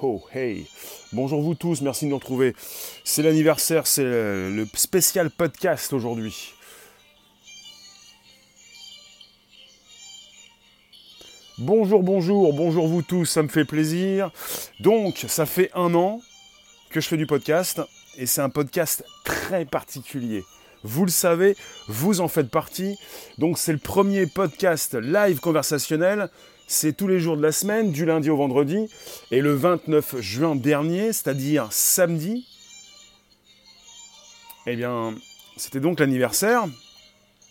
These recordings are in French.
Oh, hey Bonjour vous tous, merci de nous retrouver. C'est l'anniversaire, c'est le spécial podcast aujourd'hui. Bonjour, bonjour, bonjour vous tous, ça me fait plaisir. Donc, ça fait un an que je fais du podcast, et c'est un podcast très particulier. Vous le savez, vous en faites partie. Donc c'est le premier podcast live conversationnel c'est tous les jours de la semaine, du lundi au vendredi. Et le 29 juin dernier, c'est-à-dire samedi, eh bien, c'était donc l'anniversaire.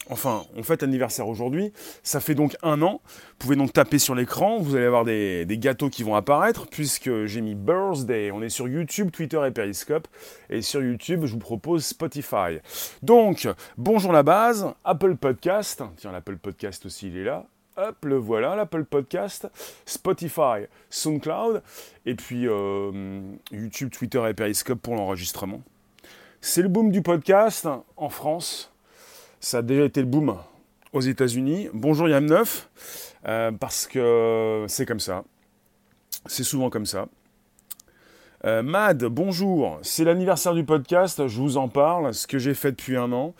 Enfin, on fête l'anniversaire aujourd'hui. Ça fait donc un an. Vous pouvez donc taper sur l'écran. Vous allez avoir des, gâteaux qui vont apparaître puisque j'ai mis Birthday. On est sur YouTube, Twitter et Periscope. Et sur YouTube, je vous propose Spotify. Donc, bonjour la base, Apple Podcast. Tiens, l'Apple Podcast aussi, il est là. Hop, le voilà, l'Apple Podcast, Spotify, SoundCloud, et puis euh, YouTube, Twitter et Periscope pour l'enregistrement. C'est le boom du podcast en France. Ça a déjà été le boom aux États-Unis. Bonjour Yam9, euh, parce que c'est comme ça. C'est souvent comme ça. Euh, Mad, bonjour. C'est l'anniversaire du podcast, je vous en parle, ce que j'ai fait depuis un an.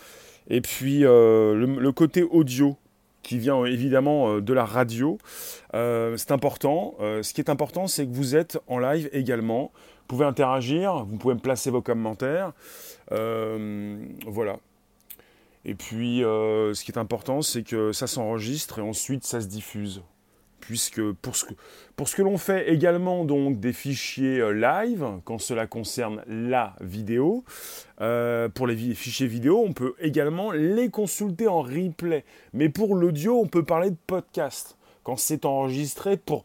Et puis le, côté audio qui vient évidemment euh, de la radio. Euh, c'est important. Euh, ce qui est important, c'est que vous êtes en live également. Vous pouvez interagir, vous pouvez me placer vos commentaires. voilà. Et puis, ce qui est important, c'est que ça s'enregistre et ensuite ça se diffuse puisque pour ce que, pour ce que l'on fait également donc des fichiers euh, live, quand cela concerne la vidéo, euh, pour les fichiers vidéo, on peut également les consulter en replay. Mais pour l'audio, on peut parler de podcast, quand c'est enregistré pour,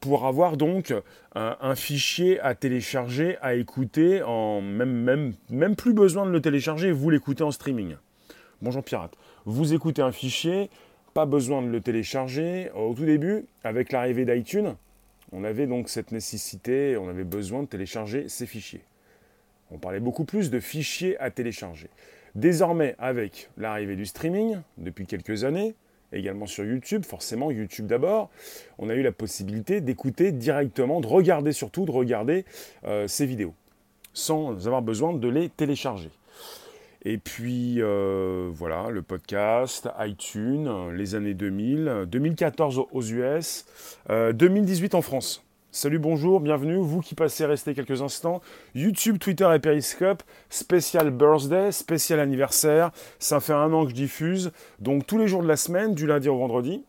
pour avoir donc un, fichier à télécharger, à écouter, en même, même, même plus besoin de le télécharger, vous l'écoutez en streaming. Bonjour pirate. Vous écoutez un fichier, pas besoin de le télécharger. Au tout début, avec l'arrivée d'iTunes, on avait donc cette nécessité, on avait besoin de télécharger ces fichiers. On parlait beaucoup plus de fichiers à télécharger. Désormais, avec l'arrivée du streaming, depuis quelques années, également sur YouTube, forcément YouTube d'abord, on a eu la possibilité d'écouter directement, de regarder surtout, de regarder euh, ces vidéos, sans avoir besoin de les télécharger. Et puis euh, voilà, le podcast, iTunes, les années 2000, 2014 aux US, 2018 euh, en France. Salut, bonjour, bienvenue, vous qui passez rester quelques instants. YouTube, Twitter et Periscope, spécial birthday, spécial anniversaire. Ça fait un an que je diffuse, donc tous les jours de la semaine, du lundi au vendredi.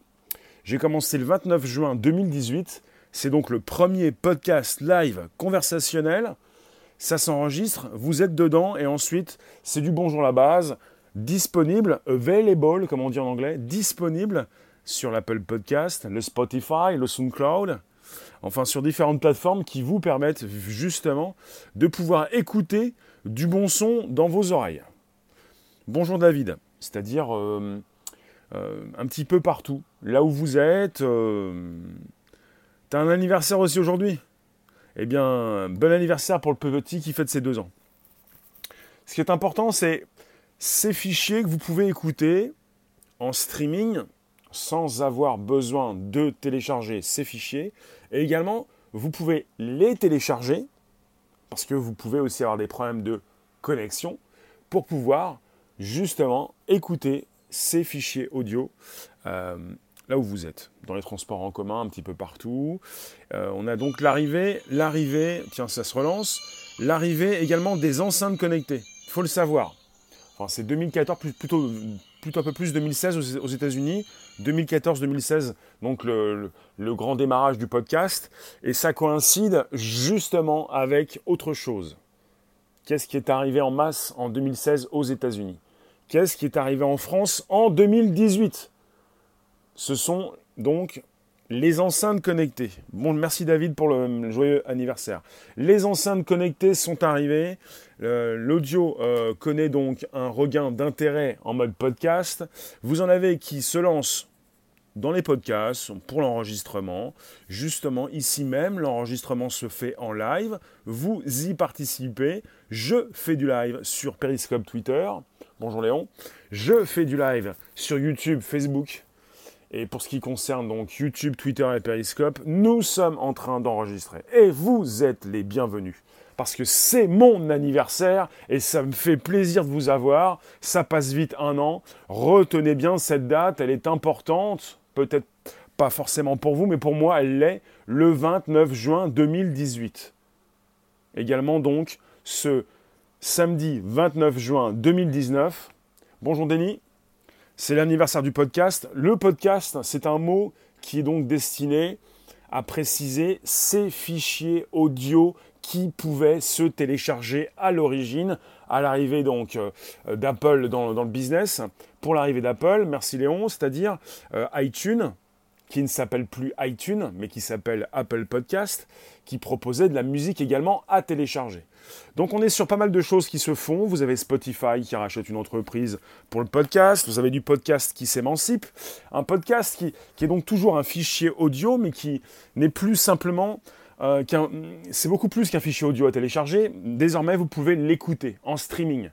J'ai commencé le 29 juin 2018. C'est donc le premier podcast live conversationnel ça s'enregistre, vous êtes dedans et ensuite c'est du bonjour la base, disponible, available comme on dit en anglais, disponible sur l'Apple Podcast, le Spotify, le SoundCloud, enfin sur différentes plateformes qui vous permettent justement de pouvoir écouter du bon son dans vos oreilles. Bonjour David, c'est-à-dire euh, euh, un petit peu partout, là où vous êtes. Euh, t'as un anniversaire aussi aujourd'hui? Eh bien, bon anniversaire pour le petit qui fête ses deux ans. Ce qui est important, c'est ces fichiers que vous pouvez écouter en streaming sans avoir besoin de télécharger ces fichiers. Et également, vous pouvez les télécharger parce que vous pouvez aussi avoir des problèmes de connexion pour pouvoir justement écouter ces fichiers audio. Euh, là où vous êtes, dans les transports en commun, un petit peu partout. Euh, on a donc l'arrivée, l'arrivée, tiens, ça se relance, l'arrivée également des enceintes connectées. Il faut le savoir. Enfin, c'est 2014, plutôt, un peu plus 2016 aux, États-Unis, 2014-2016, donc le, le, grand démarrage du podcast. Et ça coïncide justement avec autre chose. Qu'est-ce qui est arrivé en masse en 2016 aux États-Unis? Qu'est-ce qui est arrivé en France en 2018 ce sont donc les enceintes connectées. Bon, merci David pour le joyeux anniversaire. Les enceintes connectées sont arrivées. L'audio euh, connaît donc un regain d'intérêt en mode podcast. Vous en avez qui se lancent dans les podcasts pour l'enregistrement. Justement, ici même, l'enregistrement se fait en live. Vous y participez. Je fais du live sur Periscope Twitter. Bonjour Léon. Je fais du live sur YouTube, Facebook Et pour ce qui concerne donc YouTube, Twitter et Periscope, nous sommes en train d'enregistrer. Et vous êtes les bienvenus. Parce que c'est mon anniversaire et ça me fait plaisir de vous avoir. Ça passe vite un an. Retenez bien cette date, elle est importante. Peut-être pas forcément pour vous, mais pour moi, elle l'est. Le 29 juin 2018. Également donc ce samedi 29 juin 2019. Bonjour Denis. C'est l'anniversaire du podcast. Le podcast, c'est un mot qui est donc destiné à préciser ces fichiers audio qui pouvaient se télécharger à l'origine, à l'arrivée donc euh, d'Apple dans, le business. Pour l'arrivée d'Apple, merci Léon, c'est-à-dire euh, iTunes, qui ne s'appelle plus iTunes, mais qui s'appelle Apple Podcast, qui proposait de la musique également à télécharger. Donc on est sur pas mal de choses qui se font. Vous avez Spotify qui rachète une entreprise pour le podcast. Vous avez du podcast qui s'émancipe. Un podcast qui, est donc toujours un fichier audio, mais qui n'est plus simplement euh. C'est beaucoup plus qu'un fichier audio à télécharger. Désormais, vous pouvez l'écouter en streaming.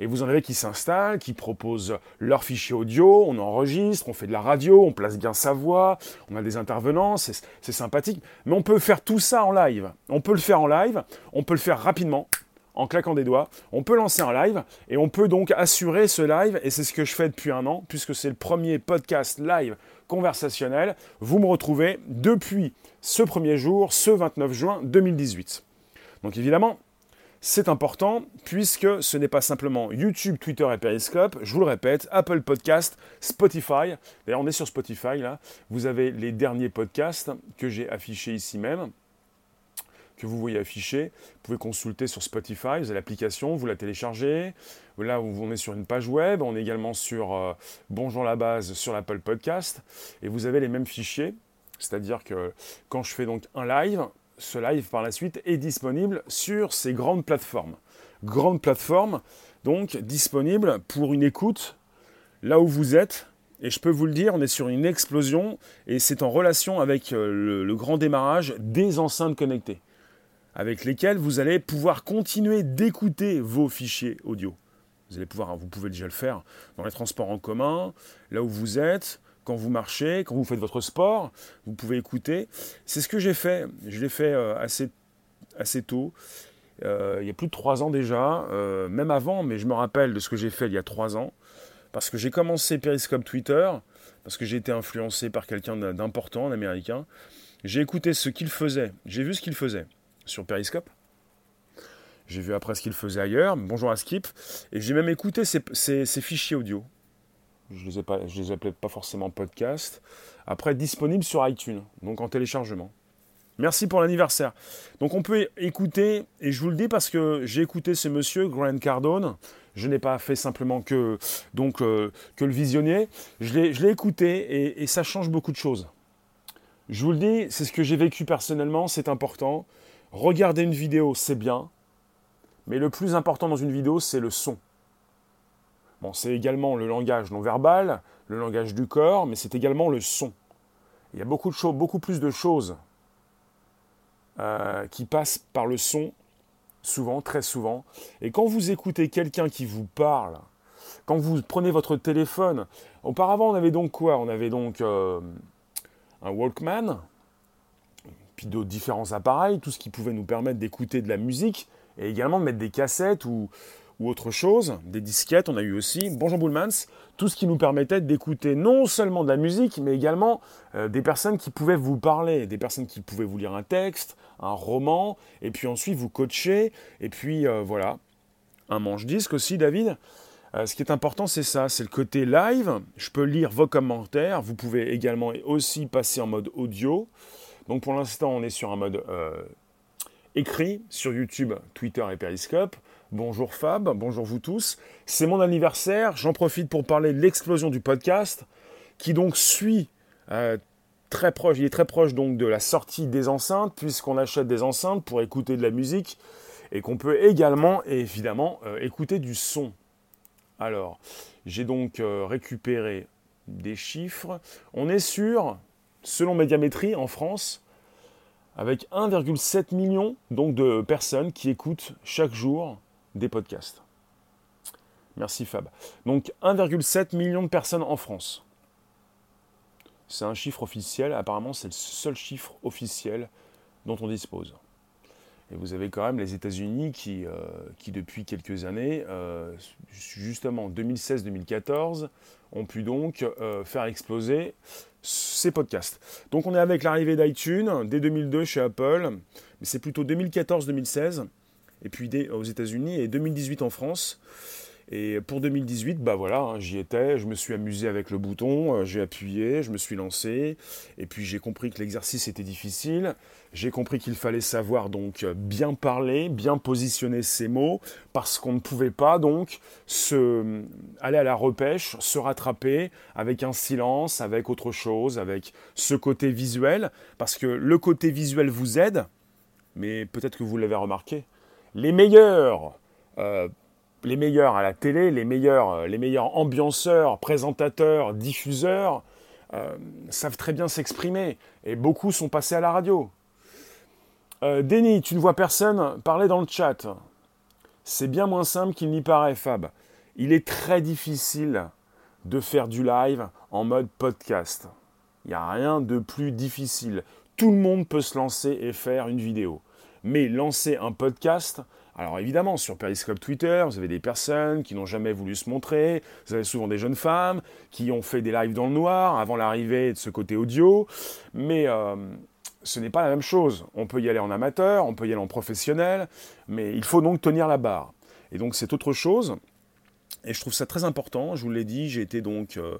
Et vous en avez qui s'installent, qui proposent leur fichier audio, on enregistre, on fait de la radio, on place bien sa voix, on a des intervenants, c'est sympathique. Mais on peut faire tout ça en live. On peut le faire en live, on peut le faire rapidement, en claquant des doigts. On peut lancer un live et on peut donc assurer ce live, et c'est ce que je fais depuis un an, puisque c'est le premier podcast live conversationnel. Vous me retrouvez depuis ce premier jour, ce 29 juin 2018. Donc évidemment, c'est important puisque ce n'est pas simplement YouTube, Twitter et Periscope, je vous le répète, Apple Podcast, Spotify. D'ailleurs, on est sur Spotify là. Vous avez les derniers podcasts que j'ai affichés ici même, que vous voyez affichés. Vous pouvez consulter sur Spotify, vous avez l'application, vous la téléchargez. Là, on est sur une page web, on est également sur euh, Bonjour la base sur l'Apple Podcast et vous avez les mêmes fichiers. C'est-à-dire que quand je fais donc un live, ce live par la suite est disponible sur ces grandes plateformes. Grandes plateformes, donc disponibles pour une écoute là où vous êtes. Et je peux vous le dire, on est sur une explosion et c'est en relation avec euh, le, le grand démarrage des enceintes connectées, avec lesquelles vous allez pouvoir continuer d'écouter vos fichiers audio. Vous allez pouvoir, vous pouvez déjà le faire dans les transports en commun, là où vous êtes, quand vous marchez, quand vous faites votre sport, vous pouvez écouter. C'est ce que j'ai fait. Je l'ai fait euh, assez, assez tôt. Euh, il y a plus de trois ans déjà, euh, même avant, mais je me rappelle de ce que j'ai fait il y a trois ans, parce que j'ai commencé Periscope Twitter, parce que j'ai été influencé par quelqu'un d'important, un américain. J'ai écouté ce qu'il faisait, j'ai vu ce qu'il faisait sur Periscope. J'ai vu après ce qu'il faisait ailleurs, bonjour à Skip, et j'ai même écouté ses fichiers audio. Je les, ai pas, les appelais pas forcément podcast. Après, disponible sur iTunes, donc en téléchargement. Merci pour l'anniversaire. Donc on peut écouter, et je vous le dis parce que j'ai écouté ce monsieur, Grant Cardone. Je n'ai pas fait simplement que, donc, euh, que le visionner. Je l'ai écouté et ça change beaucoup de choses. Je vous le dis, c'est ce que j'ai vécu personnellement, c'est important. Regarder une vidéo, c'est bien. Mais le plus important dans une vidéo, c'est le son. C'est également le langage non verbal, le langage du corps, mais c'est également le son. Il y a beaucoup, de choses, beaucoup plus de choses euh, qui passent par le son, souvent, très souvent. Et quand vous écoutez quelqu'un qui vous parle, quand vous prenez votre téléphone, auparavant on avait donc quoi? On avait donc euh, un Walkman, puis d'autres différents appareils, tout ce qui pouvait nous permettre d'écouter de la musique, et également de mettre des cassettes ou, ou autre chose, des disquettes, on a eu aussi, Bonjour Boulmans, tout ce qui nous permettait d'écouter non seulement de la musique, mais également euh, des personnes qui pouvaient vous parler, des personnes qui pouvaient vous lire un texte, un roman, et puis ensuite vous coacher, et puis euh, voilà, un manche-disque aussi, David. Euh, ce qui est important, c'est ça, c'est le côté live. Je peux lire vos commentaires. Vous pouvez également aussi passer en mode audio. Donc pour l'instant, on est sur un mode écrit sur YouTube, Twitter et Periscope. Bonjour Fab, bonjour vous tous. C'est mon anniversaire, j'en profite pour parler de l'explosion du podcast, qui donc suit euh, très proche, il est très proche donc de la sortie des enceintes, puisqu'on achète des enceintes pour écouter de la musique, et qu'on peut également, évidemment, euh, écouter du son. Alors, j'ai donc euh, récupéré des chiffres. On est sur, selon Médiamétrie en France, avec 1,7 million donc de personnes qui écoutent chaque jour des podcasts. Merci Fab. Donc 1,7 million de personnes en France. C'est un chiffre officiel. Apparemment, c'est le seul chiffre officiel dont on dispose. Et vous avez quand même les États-Unis qui, euh, qui, depuis quelques années, euh, justement 2016-2014, ont pu donc euh, faire exploser ces podcasts. Donc on est avec l'arrivée d'iTunes dès 2002 chez Apple, mais c'est plutôt 2014-2016, et puis aux États-Unis et 2018 en France. Et pour 2018, bah voilà, hein, j'y étais, je me suis amusé avec le bouton, euh, j'ai appuyé, je me suis lancé, et puis j'ai compris que l'exercice était difficile, j'ai compris qu'il fallait savoir donc bien parler, bien positionner ses mots, parce qu'on ne pouvait pas donc se, aller à la repêche, se rattraper avec un silence, avec autre chose, avec ce côté visuel, parce que le côté visuel vous aide, mais peut-être que vous l'avez remarqué, les meilleurs euh, les meilleurs à la télé, les meilleurs, euh, ambianceurs, présentateurs, diffuseurs, euh, savent très bien s'exprimer. Et beaucoup sont passés à la radio. Denis, tu ne vois personne parler dans le chat. C'est bien moins simple qu'il n'y paraît, Fab. Il est très difficile de faire du live en mode podcast. Il n'y a rien de plus difficile. Tout le monde peut se lancer et faire une vidéo. Mais lancer un podcast, alors évidemment, sur Periscope Twitter, vous avez des personnes qui n'ont jamais voulu se montrer, vous avez souvent des jeunes femmes qui ont fait des lives dans le noir avant l'arrivée de ce côté audio, mais euh, ce n'est pas la même chose. On peut y aller en amateur, on peut y aller en professionnel, mais il faut donc tenir la barre. Et donc c'est autre chose. Et je trouve ça très important, je vous l'ai dit, j'ai été donc euh,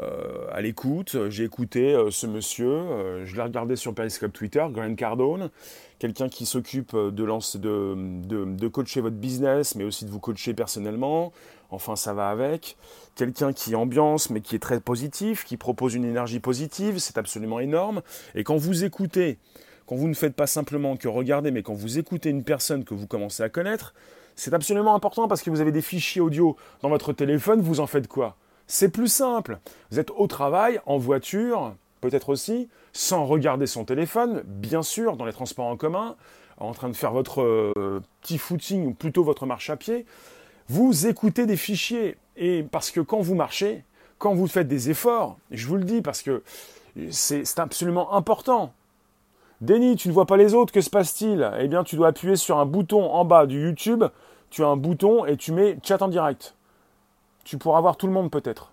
euh, à l'écoute, j'ai écouté ce monsieur, je l'ai regardé sur Periscope Twitter, Grant Cardone, quelqu'un qui s'occupe de, de, de, coacher votre business, mais aussi de vous coacher personnellement. Enfin, ça va avec. Quelqu'un qui ambiance, mais qui est très positif, qui propose une énergie positive, c'est absolument énorme. Et quand vous écoutez, quand vous ne faites pas simplement que regarder, mais quand vous écoutez une personne que vous commencez à connaître, c'est absolument important parce que vous avez des fichiers audio dans votre téléphone, vous en faites quoi? C'est plus simple. Vous êtes au travail, en voiture, peut-être aussi, sans regarder son téléphone, bien sûr, dans les transports en commun, en train de faire votre euh, petit footing ou plutôt votre marche à pied, vous écoutez des fichiers. Et parce que quand vous marchez, quand vous faites des efforts, je vous le dis parce que c'est absolument important. Denis, tu ne vois pas les autres, que se passe-t-il? Eh bien, tu dois appuyer sur un bouton en bas du YouTube, tu as un bouton et tu mets chat en direct. Tu pourras voir tout le monde peut-être.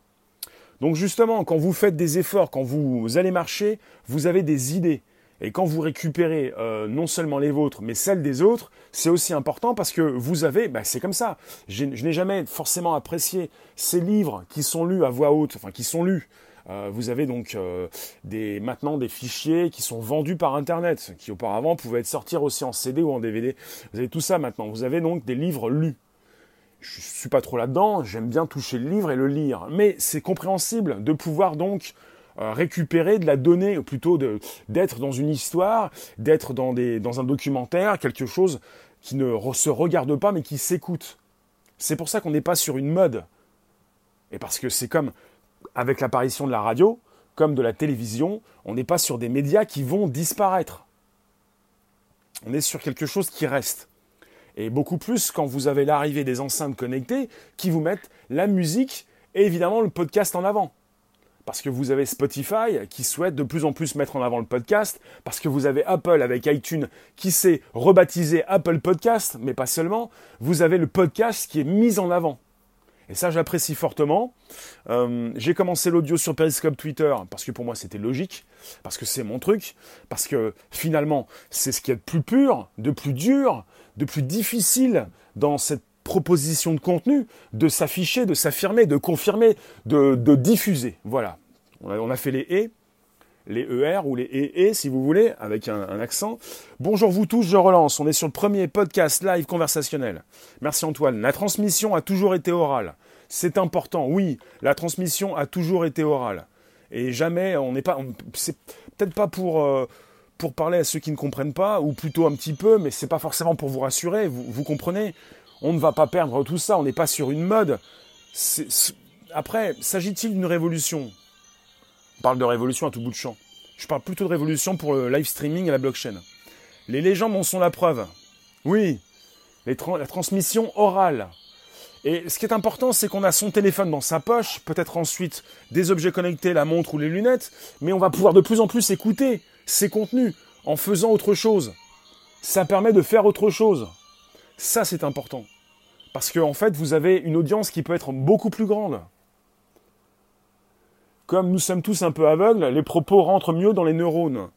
Donc justement, quand vous faites des efforts, quand vous allez marcher, vous avez des idées. Et quand vous récupérez euh, non seulement les vôtres, mais celles des autres, c'est aussi important parce que vous avez, bah, c'est comme ça. Je n'ai jamais forcément apprécié ces livres qui sont lus à voix haute, enfin qui sont lus. Euh, vous avez donc euh, des, maintenant des fichiers qui sont vendus par Internet, qui auparavant pouvaient être sortis aussi en CD ou en DVD. Vous avez tout ça maintenant. Vous avez donc des livres lus je suis pas trop là-dedans, j'aime bien toucher le livre et le lire, mais c'est compréhensible de pouvoir donc euh, récupérer de la donnée, plutôt d'être dans une histoire, d'être dans, dans un documentaire, quelque chose qui ne se regarde pas mais qui s'écoute. C'est pour ça qu'on n'est pas sur une mode. Et parce que c'est comme avec l'apparition de la radio, comme de la télévision, on n'est pas sur des médias qui vont disparaître. On est sur quelque chose qui reste. Et beaucoup plus quand vous avez l'arrivée des enceintes connectées qui vous mettent la musique et évidemment le podcast en avant. Parce que vous avez Spotify qui souhaite de plus en plus mettre en avant le podcast, parce que vous avez Apple avec iTunes qui s'est rebaptisé Apple Podcast, mais pas seulement, vous avez le podcast qui est mis en avant. Et ça, j'apprécie fortement. Euh, j'ai commencé l'audio sur Periscope Twitter parce que pour moi c'était logique, parce que c'est mon truc, parce que finalement c'est ce qui est de plus pur, de plus dur, de plus difficile dans cette proposition de contenu, de s'afficher, de s'affirmer, de confirmer, de, diffuser. Voilà. On a, fait les et, les ER ou les EE si vous voulez, avec un, un, accent. Bonjour vous tous, je relance. On est sur le premier podcast live conversationnel. Merci Antoine. La transmission a toujours été orale. C'est important, oui, la transmission a toujours été orale. Et jamais, on n'est pas, c'est peut-être pas pour, euh, pour parler à ceux qui ne comprennent pas, ou plutôt un petit peu, mais c'est pas forcément pour vous rassurer, vous, comprenez On ne va pas perdre tout ça, on n'est pas sur une mode. Après, s'agit-il d'une révolution? On parle de révolution à tout bout de champ. Je parle plutôt de révolution pour le live streaming et la blockchain. Les légendes en sont la preuve. Oui, la transmission orale. Et ce qui est important, c'est qu'on a son téléphone dans sa poche, peut-être ensuite des objets connectés, la montre ou les lunettes, mais on va pouvoir de plus en plus écouter ces contenus en faisant autre chose. Ça permet de faire autre chose. Ça, c'est important. Parce qu'en en fait, vous avez une audience qui peut être beaucoup plus grande. Nous sommes tous un peu aveugles, les propos rentrent mieux dans les neurones.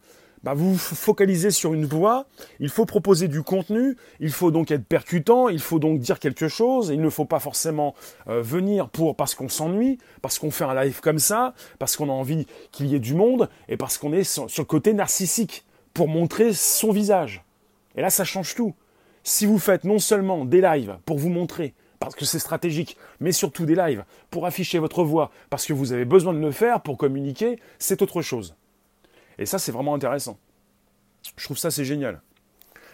Bah, vous vous focalisez sur une voix, il faut proposer du contenu, il faut donc être percutant, il faut donc dire quelque chose, il ne faut pas forcément euh, venir pour parce qu'on s'ennuie, parce qu'on fait un live comme ça, parce qu'on a envie qu'il y ait du monde, et parce qu'on est sur le côté narcissique, pour montrer son visage. Et là, ça change tout. Si vous faites non seulement des lives pour vous montrer, parce que c'est stratégique, mais surtout des lives pour afficher votre voix, parce que vous avez besoin de le faire pour communiquer, c'est autre chose. Et ça, c'est vraiment intéressant. Je trouve ça, c'est génial.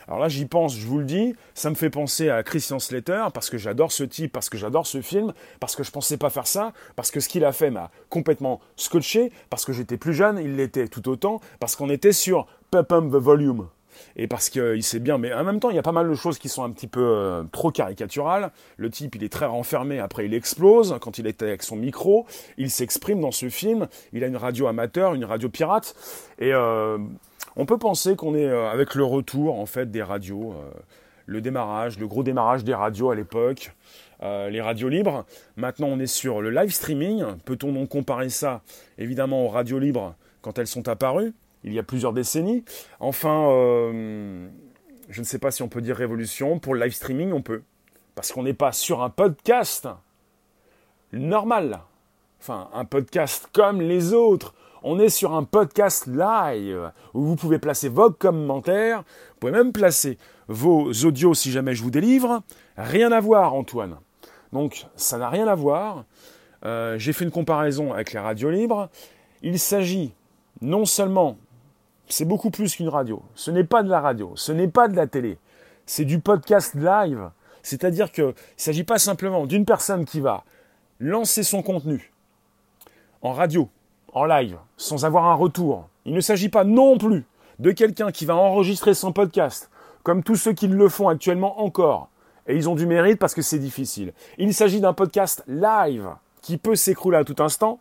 Alors là, j'y pense, je vous le dis, ça me fait penser à Christian Slater, parce que j'adore ce type, parce que j'adore ce film, parce que je pensais pas faire ça, parce que ce qu'il a fait m'a complètement scotché, parce que j'étais plus jeune, il l'était tout autant, parce qu'on était sur Pump the Volume. Et parce qu'il sait bien, mais en même temps, il y a pas mal de choses qui sont un petit peu euh, trop caricaturales. Le type, il est très renfermé, après il explose quand il était avec son micro, il s'exprime dans ce film, il a une radio amateur, une radio pirate, et euh, on peut penser qu'on est euh, avec le retour en fait des radios, le démarrage, le gros démarrage des radios à l'époque. les radios libres. Maintenant, on est sur le live streaming. Peut-on donc comparer ça, évidemment, aux radios libres quand elles sont apparues? Il y a plusieurs décennies. Enfin, euh, je ne sais pas si on peut dire révolution. Pour le live streaming, on peut. Parce qu'on n'est pas sur un podcast normal. Enfin, un podcast comme les autres. On est sur un podcast live où vous pouvez placer vos commentaires. Vous pouvez même placer vos audios si jamais je vous délivre. Rien à voir, Antoine. Donc, ça n'a rien à voir. Euh, j'ai fait une comparaison avec les radios libres. Il s'agit non seulement c'est beaucoup plus qu'une radio. Ce n'est pas de la radio, ce n'est pas de la télé, c'est du podcast live. C'est-à-dire qu'il ne s'agit pas simplement d'une personne qui va lancer son contenu en radio, en live, sans avoir un retour. Il ne s'agit pas non plus de quelqu'un qui va enregistrer son podcast, comme tous ceux qui le font actuellement encore. Et ils ont du mérite parce que c'est difficile. Il s'agit d'un podcast live qui peut s'écrouler à tout instant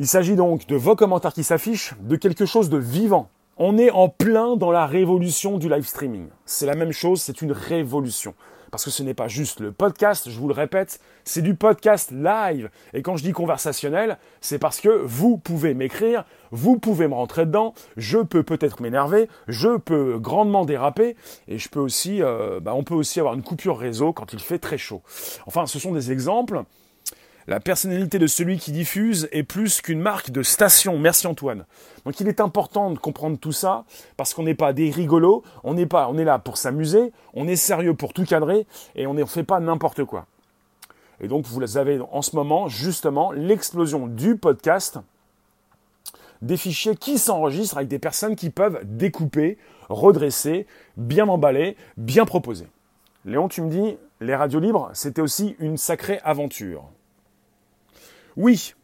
il s'agit donc de vos commentaires qui s'affichent, de quelque chose de vivant. On est en plein dans la révolution du live streaming. C'est la même chose, c'est une révolution. Parce que ce n'est pas juste le podcast, je vous le répète, c'est du podcast live. Et quand je dis conversationnel, c'est parce que vous pouvez m'écrire, vous pouvez me rentrer dedans, je peux peut-être m'énerver, je peux grandement déraper, et je peux aussi, euh, bah, on peut aussi avoir une coupure réseau quand il fait très chaud. Enfin, ce sont des exemples. La personnalité de celui qui diffuse est plus qu'une marque de station. Merci Antoine. Donc il est important de comprendre tout ça parce qu'on n'est pas des rigolos, on est là pour s'amuser, on est sérieux pour tout cadrer et on ne fait pas n'importe quoi. Et donc vous avez en ce moment justement l'explosion du podcast, des fichiers qui s'enregistrent avec des personnes qui peuvent découper, redresser, bien emballer, bien proposer. Léon, tu me dis, les radios libres, c'était aussi une sacrée aventure. Oui,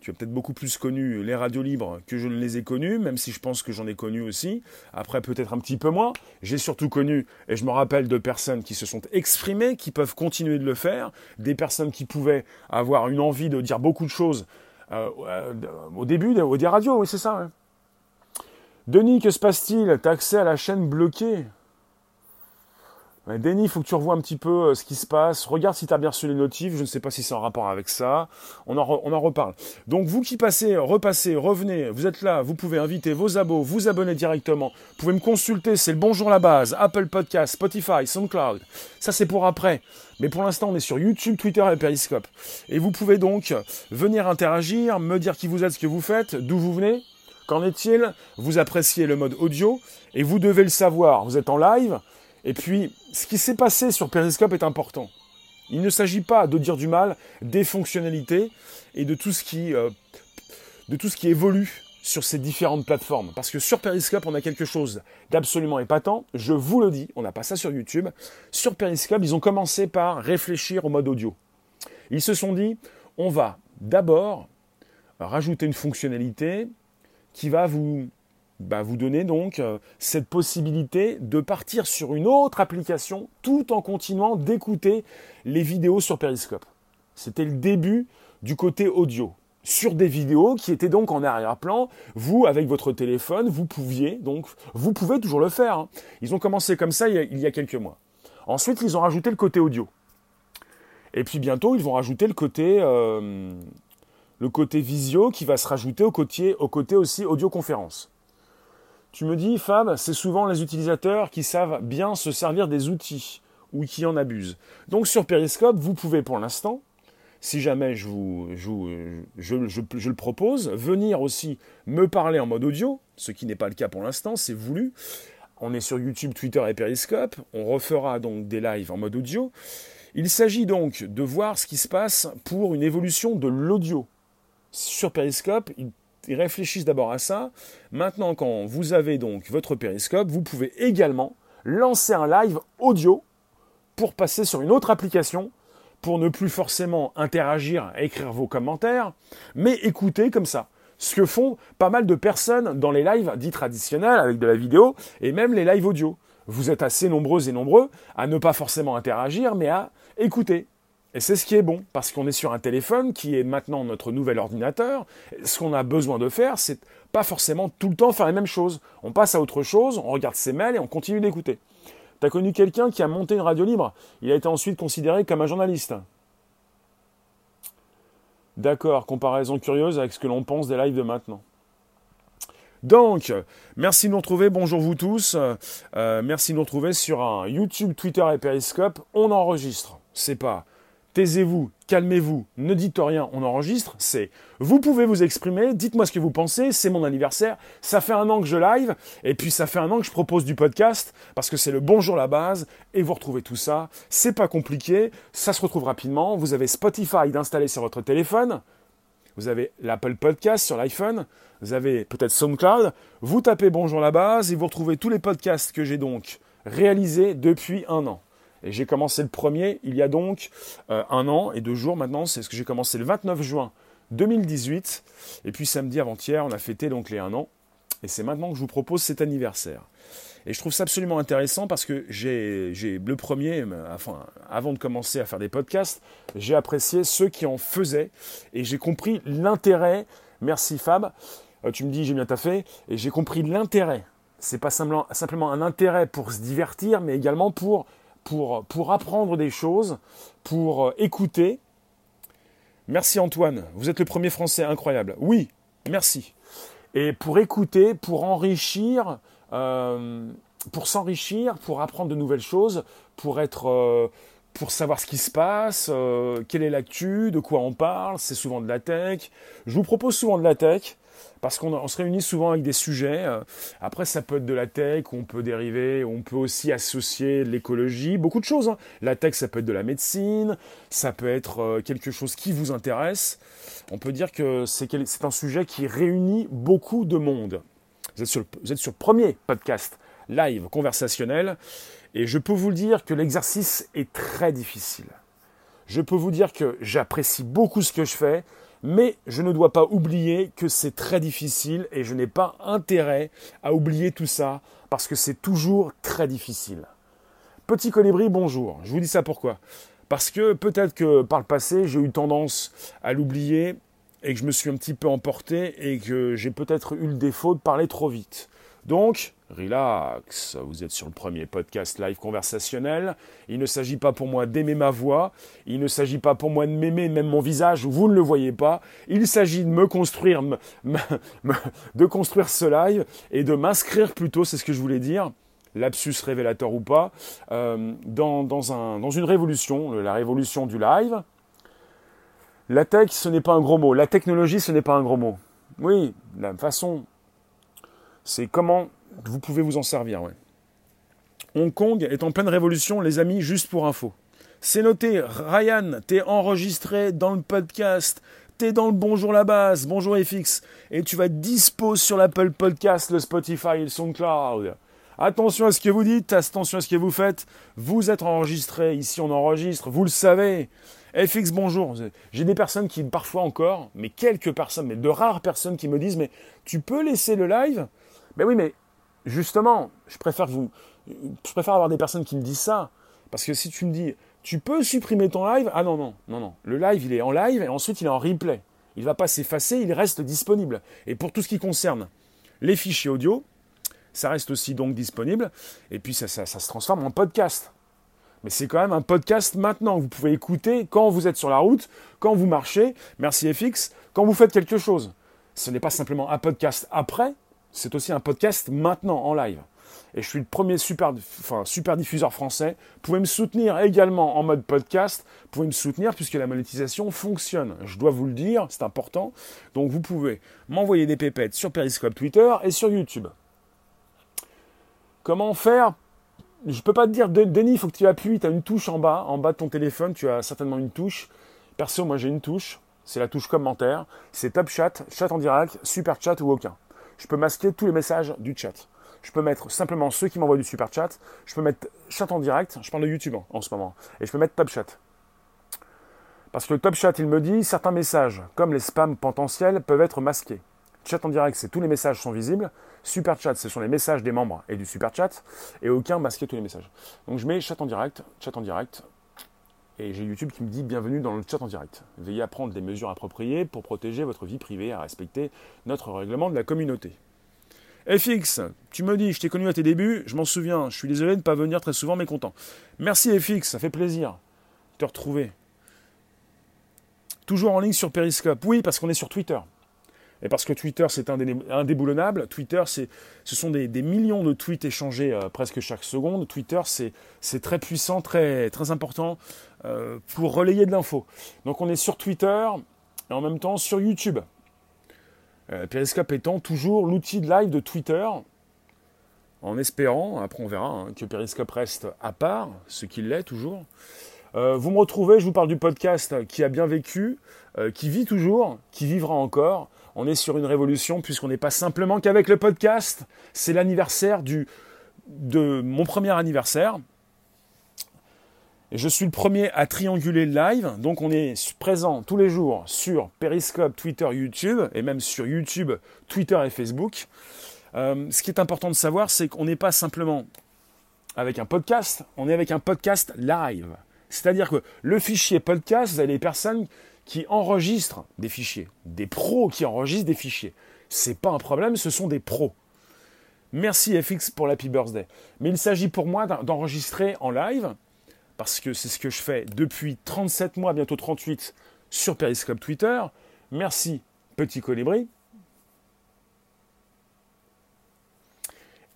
tu as peut-être beaucoup plus connu les radios libres que je ne les ai connues, même si je pense que j'en ai connu aussi. Après, peut-être un petit peu moins. J'ai surtout connu, et je me rappelle de personnes qui se sont exprimées, qui peuvent continuer de le faire, des personnes qui pouvaient avoir une envie de dire beaucoup de choses euh, euh, au début des radios, oui, c'est ça. Denis, que se passe-t-il? T'as accès à la chaîne bloquée? Denis, il faut que tu revoies un petit peu euh, ce qui se passe. Regarde si tu as bien reçu les notifs. Je ne sais pas si c'est en rapport avec ça. On en, on en reparle. Donc, vous qui passez, repassez, revenez, vous êtes là, vous pouvez inviter vos abos, vous abonner directement. Vous pouvez me consulter, c'est le Bonjour la base, Apple Podcast, Spotify, SoundCloud. Ça, c'est pour après. Mais pour l'instant, on est sur YouTube, Twitter et Periscope. Et vous pouvez donc venir interagir, me dire qui vous êtes, ce que vous faites, d'où vous venez. Qu'en est-il Vous appréciez le mode audio et vous devez le savoir. Vous êtes en live. Et puis, ce qui s'est passé sur Periscope est important. Il ne s'agit pas de dire du mal des fonctionnalités et de tout ce qui, euh, de tout ce qui évolue sur ces différentes plateformes. Parce que sur Periscope, on a quelque chose d'absolument épatant. Je vous le dis, on n'a pas ça sur YouTube. Sur Periscope, ils ont commencé par réfléchir au mode audio. Ils se sont dit, on va d'abord rajouter une fonctionnalité qui va vous bah, vous donner donc euh, cette possibilité de partir sur une autre application tout en continuant d'écouter les vidéos sur Periscope. C'était le début du côté audio. Sur des vidéos qui étaient donc en arrière-plan, vous, avec votre téléphone, vous pouviez, donc, vous pouvez toujours le faire. Hein. Ils ont commencé comme ça il y, a, quelques mois. Ensuite, ils ont rajouté le côté audio. Et puis bientôt, ils vont rajouter le côté, euh, le côté visio qui va se rajouter au côté, au côté aussi audioconférence. Tu me dis, Fab, c'est souvent les utilisateurs qui savent bien se servir des outils ou qui en abusent. Donc sur Periscope, vous pouvez pour l'instant, si jamais je, vous, le propose, venir aussi me parler en mode audio, ce qui n'est pas le cas pour l'instant, c'est voulu. On est sur YouTube, Twitter et Periscope. On refera donc des lives en mode audio. Il s'agit donc de voir ce qui se passe pour une évolution de l'audio. Sur Periscope, ils réfléchissent d'abord à ça. Maintenant, quand vous avez donc votre périscope, vous pouvez également lancer un live audio pour passer sur une autre application pour ne plus forcément interagir, écrire vos commentaires, mais écouter comme ça. Ce que font pas mal de personnes dans les lives dits traditionnels avec de la vidéo et même les lives audio. Vous êtes assez nombreux et nombreux à ne pas forcément interagir, mais à écouter. Et c'est ce qui est bon, parce qu'on est sur un téléphone qui est maintenant notre nouvel ordinateur. Ce qu'on a besoin de faire, c'est pas forcément tout le temps faire les mêmes choses. On passe à autre chose, on regarde ses mails et on continue d'écouter. T'as connu quelqu'un qui a monté une radio libre? Il a été ensuite considéré comme un journaliste. D'accord, comparaison curieuse avec ce que l'on pense des lives de maintenant. Donc, merci de nous retrouver, bonjour vous tous. Euh, merci de nous retrouver sur un YouTube, Twitter et Periscope. On enregistre. C'est pas taisez-vous, calmez-vous, ne dites rien, on enregistre, c'est vous pouvez vous exprimer, dites-moi ce que vous pensez, c'est mon anniversaire, ça fait un an que je live, et puis ça fait un an que je propose du podcast, parce que c'est le bonjour la base, et vous retrouvez tout ça, c'est pas compliqué, ça se retrouve rapidement, vous avez Spotify d'installer sur votre téléphone, vous avez l'Apple Podcast sur l'iPhone, vous avez peut-être SoundCloud, vous tapez bonjour la base, et vous retrouvez tous les podcasts que j'ai donc réalisés depuis un an. Et j'ai commencé le premier il y a donc euh, un an et deux jours maintenant. C'est ce que j'ai commencé le 29 juin 2018. Et puis samedi avant-hier, on a fêté donc les un an. Et c'est maintenant que je vous propose cet anniversaire. Et je trouve ça absolument intéressant parce que j'ai le premier, enfin, avant de commencer à faire des podcasts, j'ai apprécié ceux qui en faisaient et j'ai compris l'intérêt. Merci Fab, euh, tu me dis j'ai bien taffé et j'ai compris l'intérêt. C'est pas simplement, simplement un intérêt pour se divertir, mais également pour pour, apprendre des choses, pour euh, écouter. Merci Antoine, vous êtes le premier Français incroyable. Oui, merci. Et pour écouter, pour enrichir, euh, pour s'enrichir, pour apprendre de nouvelles choses, pour être, euh, pour savoir ce qui se passe, quelle est l'actu, de quoi on parle. C'est souvent de la tech. Je vous propose souvent de la tech parce qu'on se réunit souvent avec des sujets. Euh, après, ça peut être de la tech, on peut dériver, on peut aussi associer l'écologie, beaucoup de choses. Hein. La tech, ça peut être de la médecine, ça peut être euh, quelque chose qui vous intéresse. On peut dire que c'est un sujet qui réunit beaucoup de monde. Vous êtes sur vous êtes sur le premier podcast live conversationnel, et je peux vous le dire que l'exercice est très difficile. Je peux vous dire que j'apprécie beaucoup ce que je fais, mais je ne dois pas oublier que c'est très difficile et je n'ai pas intérêt à oublier tout ça parce que c'est toujours très difficile. Petit colibri, bonjour. Je vous dis ça pourquoi? Parce que peut-être que par le passé, j'ai eu tendance à l'oublier et que je me suis un petit peu emporté et que j'ai peut-être eu le défaut de parler trop vite. Donc, relax, vous êtes sur le premier podcast live conversationnel. Il ne s'agit pas pour moi d'aimer ma voix, il ne s'agit pas pour moi de m'aimer même mon visage, vous ne le voyez pas. Il s'agit de me construire, de construire ce live et de m'inscrire plutôt, c'est ce que je voulais dire, lapsus révélateur ou pas, euh, dans, une révolution, la révolution du live. La tech, ce n'est pas un gros mot. La technologie, ce n'est pas un gros mot. Oui, la façon c'est comment vous pouvez vous en servir. Hong Kong est en pleine révolution, les amis, juste pour info. C'est noté, Ryan, t'es enregistré dans le podcast, t'es dans le Bonjour la base, Bonjour FX, et tu vas dispo sur l'Apple Podcast, le Spotify et le SoundCloud. Attention à ce que vous dites, attention à ce que vous faites. Vous êtes enregistré, ici on enregistre, vous le savez. FX, bonjour. J'ai des personnes qui, parfois encore, mais quelques personnes, mais de rares personnes qui me disent, mais tu peux laisser le live Ben oui, mais justement, je préfère, vous, je préfère avoir des personnes qui me disent ça. Parce que si tu me dis, tu peux supprimer ton live, ah non, non, non, non. Le live, il est en live et ensuite il est en replay. Il ne va pas s'effacer, il reste disponible. Et pour tout ce qui concerne les fichiers audio, ça reste aussi donc disponible. Et puis ça, ça, se transforme en podcast. Mais c'est quand même un podcast maintenant. Vous pouvez écouter quand vous êtes sur la route, quand vous marchez, merci FX, quand vous faites quelque chose. Ce n'est pas simplement un podcast après, c'est aussi un podcast maintenant en live. Et je suis le premier super, diffuseur français. Vous pouvez me soutenir également en mode podcast. Vous pouvez me soutenir puisque la monétisation fonctionne. Je dois vous le dire, c'est important. Donc vous pouvez m'envoyer des pépettes sur Periscope Twitter et sur YouTube. Comment faire? Je ne peux pas te dire, Denis, il faut que tu appuies. Tu as une touche en bas. En bas de ton téléphone, tu as certainement une touche. Perso, moi j'ai une touche. C'est la touche commentaire. C'est Top Chat, chat en direct, super chat ou aucun. Je peux masquer tous les messages du chat. Je peux mettre simplement ceux qui m'envoient du super chat. Je peux mettre chat en direct. Je parle de YouTube en ce moment. Et je peux mettre top chat. Parce que le top chat, il me dit certains messages, comme les spams potentiels, peuvent être masqués. Chat en direct, c'est tous les messages sont visibles. Super chat, ce sont les messages des membres et du super chat. Et aucun masqué tous les messages. Donc je mets chat en direct, chat en direct. Et j'ai YouTube qui me dit bienvenue dans le chat en direct. Veuillez à prendre des mesures appropriées pour protéger votre vie privée, à respecter notre règlement de la communauté. FX, tu me dis, je t'ai connu à tes débuts, je m'en souviens, je suis désolé de ne pas venir très souvent, mais content. Merci FX, ça fait plaisir de te retrouver. Toujours en ligne sur Periscope, oui, parce qu'on est sur Twitter. Et parce que Twitter, c'est indéboulonnable. Twitter, ce sont des, millions de tweets échangés euh, presque chaque seconde. Twitter, c'est très puissant, très, très important euh, pour relayer de l'info. Donc on est sur Twitter et en même temps sur YouTube. Euh, Periscope étant toujours l'outil de live de Twitter, en espérant, après on verra, hein, que Periscope reste à part, ce qu'il l'est toujours. vous me retrouvez, je vous parle du podcast qui a bien vécu, qui vit toujours, qui vivra encore on est sur une révolution puisqu'on n'est pas simplement qu'avec le podcast. C'est l'anniversaire de mon premier anniversaire. Je suis le premier à trianguler le live. Donc on est présent tous les jours sur Periscope, Twitter, YouTube, et même sur YouTube, Twitter et Facebook. Euh, ce qui est important de savoir, c'est qu'on n'est pas simplement avec un podcast, on est avec un podcast live. C'est-à-dire que le fichier podcast, vous avez des personnes qui enregistrent des fichiers, des pros qui enregistrent des fichiers. C'est pas un problème, ce sont des pros. Merci FX pour l'Happy Birthday. Mais il s'agit pour moi d'enregistrer en live, parce que c'est ce que je fais depuis 37 mois, bientôt 38, sur Periscope Twitter. Merci, petit colibri.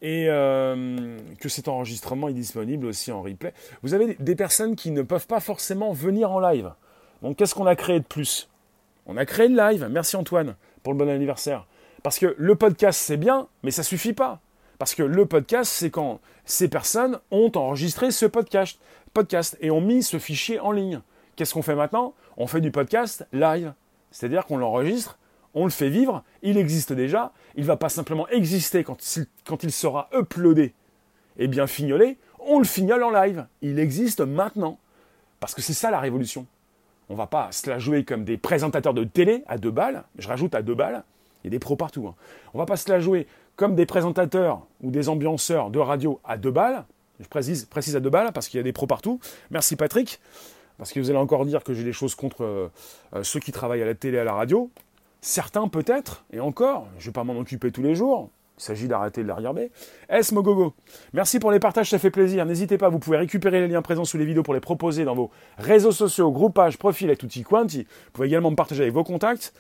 Et euh, que cet enregistrement est disponible aussi en replay. Vous avez des personnes qui ne peuvent pas forcément venir en live. Donc qu'est-ce qu'on a créé de plus? On a créé le live. Merci Antoine pour le bon anniversaire. Parce que le podcast c'est bien, mais ça suffit pas. Parce que le podcast c'est quand ces personnes ont enregistré ce podcast, podcast et ont mis ce fichier en ligne. Qu'est-ce qu'on fait maintenant? On fait du podcast live. C'est-à-dire qu'on l'enregistre, on le fait vivre, il existe déjà, il ne va pas simplement exister quand il, sera uploadé et bien fignolé, on le fignole en live. Il existe maintenant. Parce que c'est ça la révolution. On va pas se la jouer comme des présentateurs de télé à deux balles. Je rajoute à deux balles. Il y a des pros partout. Hein. On va pas se la jouer comme des présentateurs ou des ambianceurs de radio à deux balles. Je précise, précise à deux balles parce qu'il y a des pros partout. Merci Patrick. Parce que vous allez encore dire que j'ai des choses contre euh, euh, ceux qui travaillent à la télé à la radio. Certains peut-être, et encore, je ne vais pas m'en occuper tous les jours. Il s'agit d'arrêter de la regarder. S Mogogo. Merci pour les partages, ça fait plaisir. N'hésitez pas, vous pouvez récupérer les liens présents sous les vidéos pour les proposer dans vos réseaux sociaux, groupages, profils et tutti quanti. Vous pouvez également me partager avec vos contacts.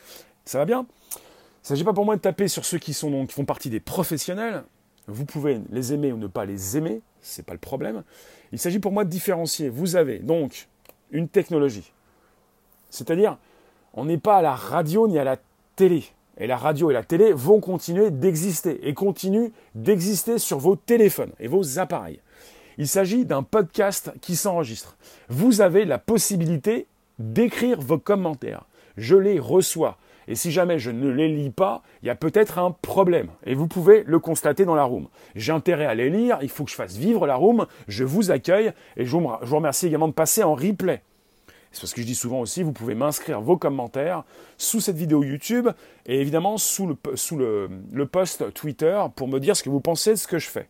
Ça va bien Il ne s'agit pas pour moi de taper sur ceux qui, sont, qui font partie des professionnels. Vous pouvez les aimer ou ne pas les aimer, ce n'est pas le problème. Il s'agit pour moi de différencier. Vous avez donc une technologie. C'est-à-dire, on n'est pas à la radio ni à la télé et la radio et la télé vont continuer d'exister et continuent d'exister sur vos téléphones et vos appareils. Il s'agit d'un podcast qui s'enregistre. Vous avez la possibilité d'écrire vos commentaires. Je les reçois. Et si jamais je ne les lis pas, il y a peut-être un problème. Et vous pouvez le constater dans la room. J'ai intérêt à les lire, il faut que je fasse vivre la room, je vous accueille et je vous remercie également de passer en replay. C'est parce que je dis souvent aussi, vous pouvez m'inscrire vos commentaires sous cette vidéo YouTube et évidemment sous le, sous post Twitter pour me dire ce que vous pensez de ce que je fais.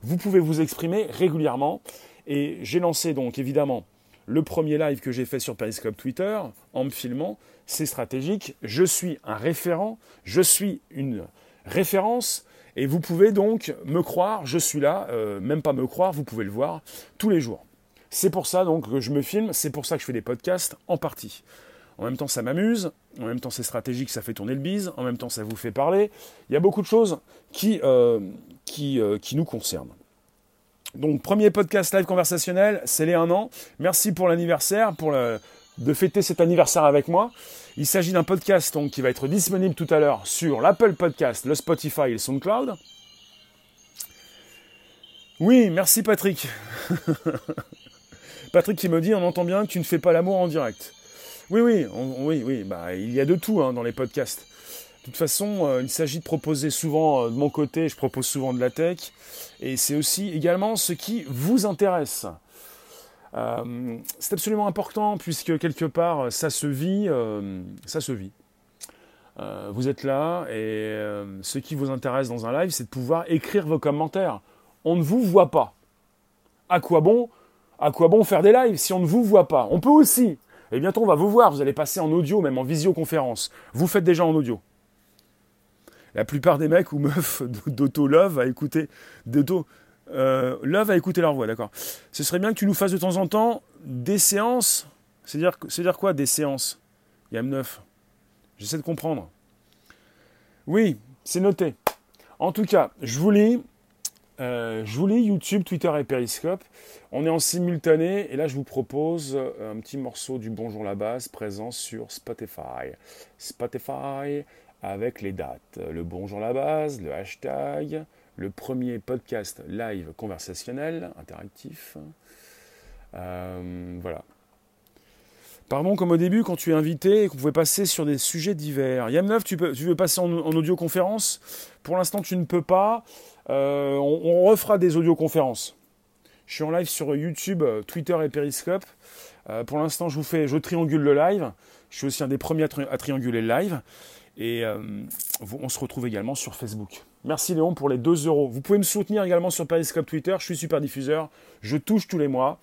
Vous pouvez vous exprimer régulièrement et j'ai lancé donc évidemment le premier live que j'ai fait sur Periscope Twitter en me filmant. C'est stratégique. Je suis un référent. Je suis une référence. Et vous pouvez donc me croire, je suis là, euh, même pas me croire, vous pouvez le voir tous les jours. C'est pour ça donc que je me filme, c'est pour ça que je fais des podcasts en partie. En même temps, ça m'amuse, en même temps, c'est stratégique, ça fait tourner le bise, en même temps, ça vous fait parler. Il y a beaucoup de choses qui, euh, qui, euh, qui nous concernent. Donc, premier podcast live conversationnel, c'est les un an. Merci pour l'anniversaire, pour de fêter cet anniversaire avec moi. Il s'agit d'un podcast donc, qui va être disponible tout à l'heure sur l'Apple Podcast, le Spotify et le SoundCloud. Oui, merci Patrick. Patrick qui me dit, on entend bien que tu ne fais pas l'amour en direct. Oui, oui, oui, oui, bah, il y a de tout hein, dans les podcasts. De toute façon, euh, il s'agit de proposer souvent, euh, de mon côté, je propose souvent de la tech, et c'est aussi également ce qui vous intéresse. Euh, c'est absolument important puisque quelque part ça se vit, ça se vit. vous êtes là et ce qui vous intéresse dans un live, c'est de pouvoir écrire vos commentaires. On ne vous voit pas. À quoi bon À quoi bon faire des lives si on ne vous voit pas? On peut aussi. Et bientôt on va vous voir. Vous allez passer en audio, même en visioconférence. Vous faites déjà en audio la plupart des mecs ou meufs d'auto-love à écouter, d'auto, euh, love à écouter leur voix, d'accord. Ce serait bien que tu nous fasses de temps en temps des séances. C'est dire, c'est dire quoi des séances? YAM9 J'essaie de comprendre. Oui, c'est noté. En tout cas, je vous lis. Euh, je vous lis YouTube, Twitter et Periscope. On est en simultané et là je vous propose un petit morceau du Bonjour la base présent sur Spotify. Spotify, avec les dates, le bonjour la base, le hashtag, le premier podcast live conversationnel, interactif. Euh, voilà. Pardon, comme au début, quand tu es invité et qu'on pouvait passer sur des sujets divers. Yam9, tu, veux passer en, audioconférence? Pour l'instant, tu ne peux pas. Euh, on, refera des audioconférences. Je suis en live sur YouTube, Twitter et Periscope. Euh, pour l'instant, je vous fais, je triangule le live. Je suis aussi un des premiers à trianguler le live. Et on se retrouve également sur Facebook. Merci Léon pour les 2 euros. Vous pouvez me soutenir également sur Periscope Twitter. Je suis super diffuseur. Je touche tous les mois.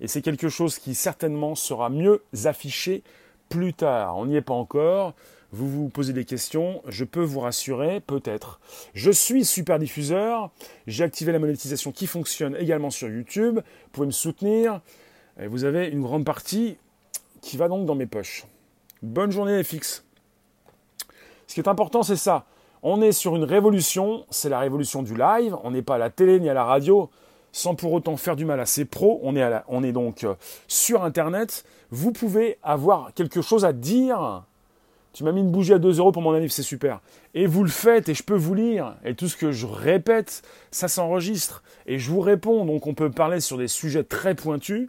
Et c'est quelque chose qui certainement sera mieux affiché plus tard. On n'y est pas encore. Vous vous posez des questions. Je peux vous rassurer, peut-être. Je suis super diffuseur. J'ai activé la monétisation qui fonctionne également sur YouTube. Vous pouvez me soutenir. Vous avez une grande partie qui va donc dans mes poches. Bonne journée FX. Ce qui est important, c'est ça. On est sur une révolution, c'est la révolution du live. On n'est pas à la télé ni à la radio, sans pour autant faire du mal à ses pros. On est, on est donc euh, sur Internet. Vous pouvez avoir quelque chose à dire. Tu m'as mis une bougie à 2 euros pour mon livre, c'est super. Et vous le faites, et je peux vous lire. Et tout ce que je répète, ça s'enregistre. Et je vous réponds. Donc on peut parler sur des sujets très pointus.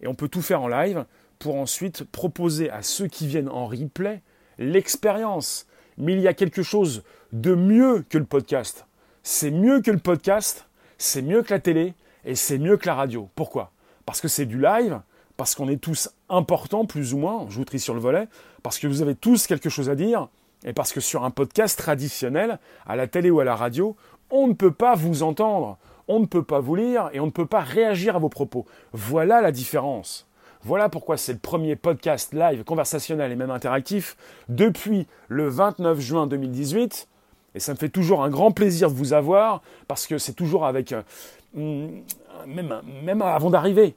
Et on peut tout faire en live pour ensuite proposer à ceux qui viennent en replay l'expérience mais il y a quelque chose de mieux que le podcast. C'est mieux que le podcast, c'est mieux que la télé et c'est mieux que la radio. Pourquoi? Parce que c'est du live, parce qu'on est tous importants, plus ou moins, je vous trie sur le volet, parce que vous avez tous quelque chose à dire, et parce que sur un podcast traditionnel, à la télé ou à la radio, on ne peut pas vous entendre, on ne peut pas vous lire et on ne peut pas réagir à vos propos. Voilà la différence. Voilà pourquoi c'est le premier podcast live conversationnel et même interactif depuis le 29 juin 2018. Et ça me fait toujours un grand plaisir de vous avoir parce que c'est toujours avec... Euh, mm, même, même avant d'arriver.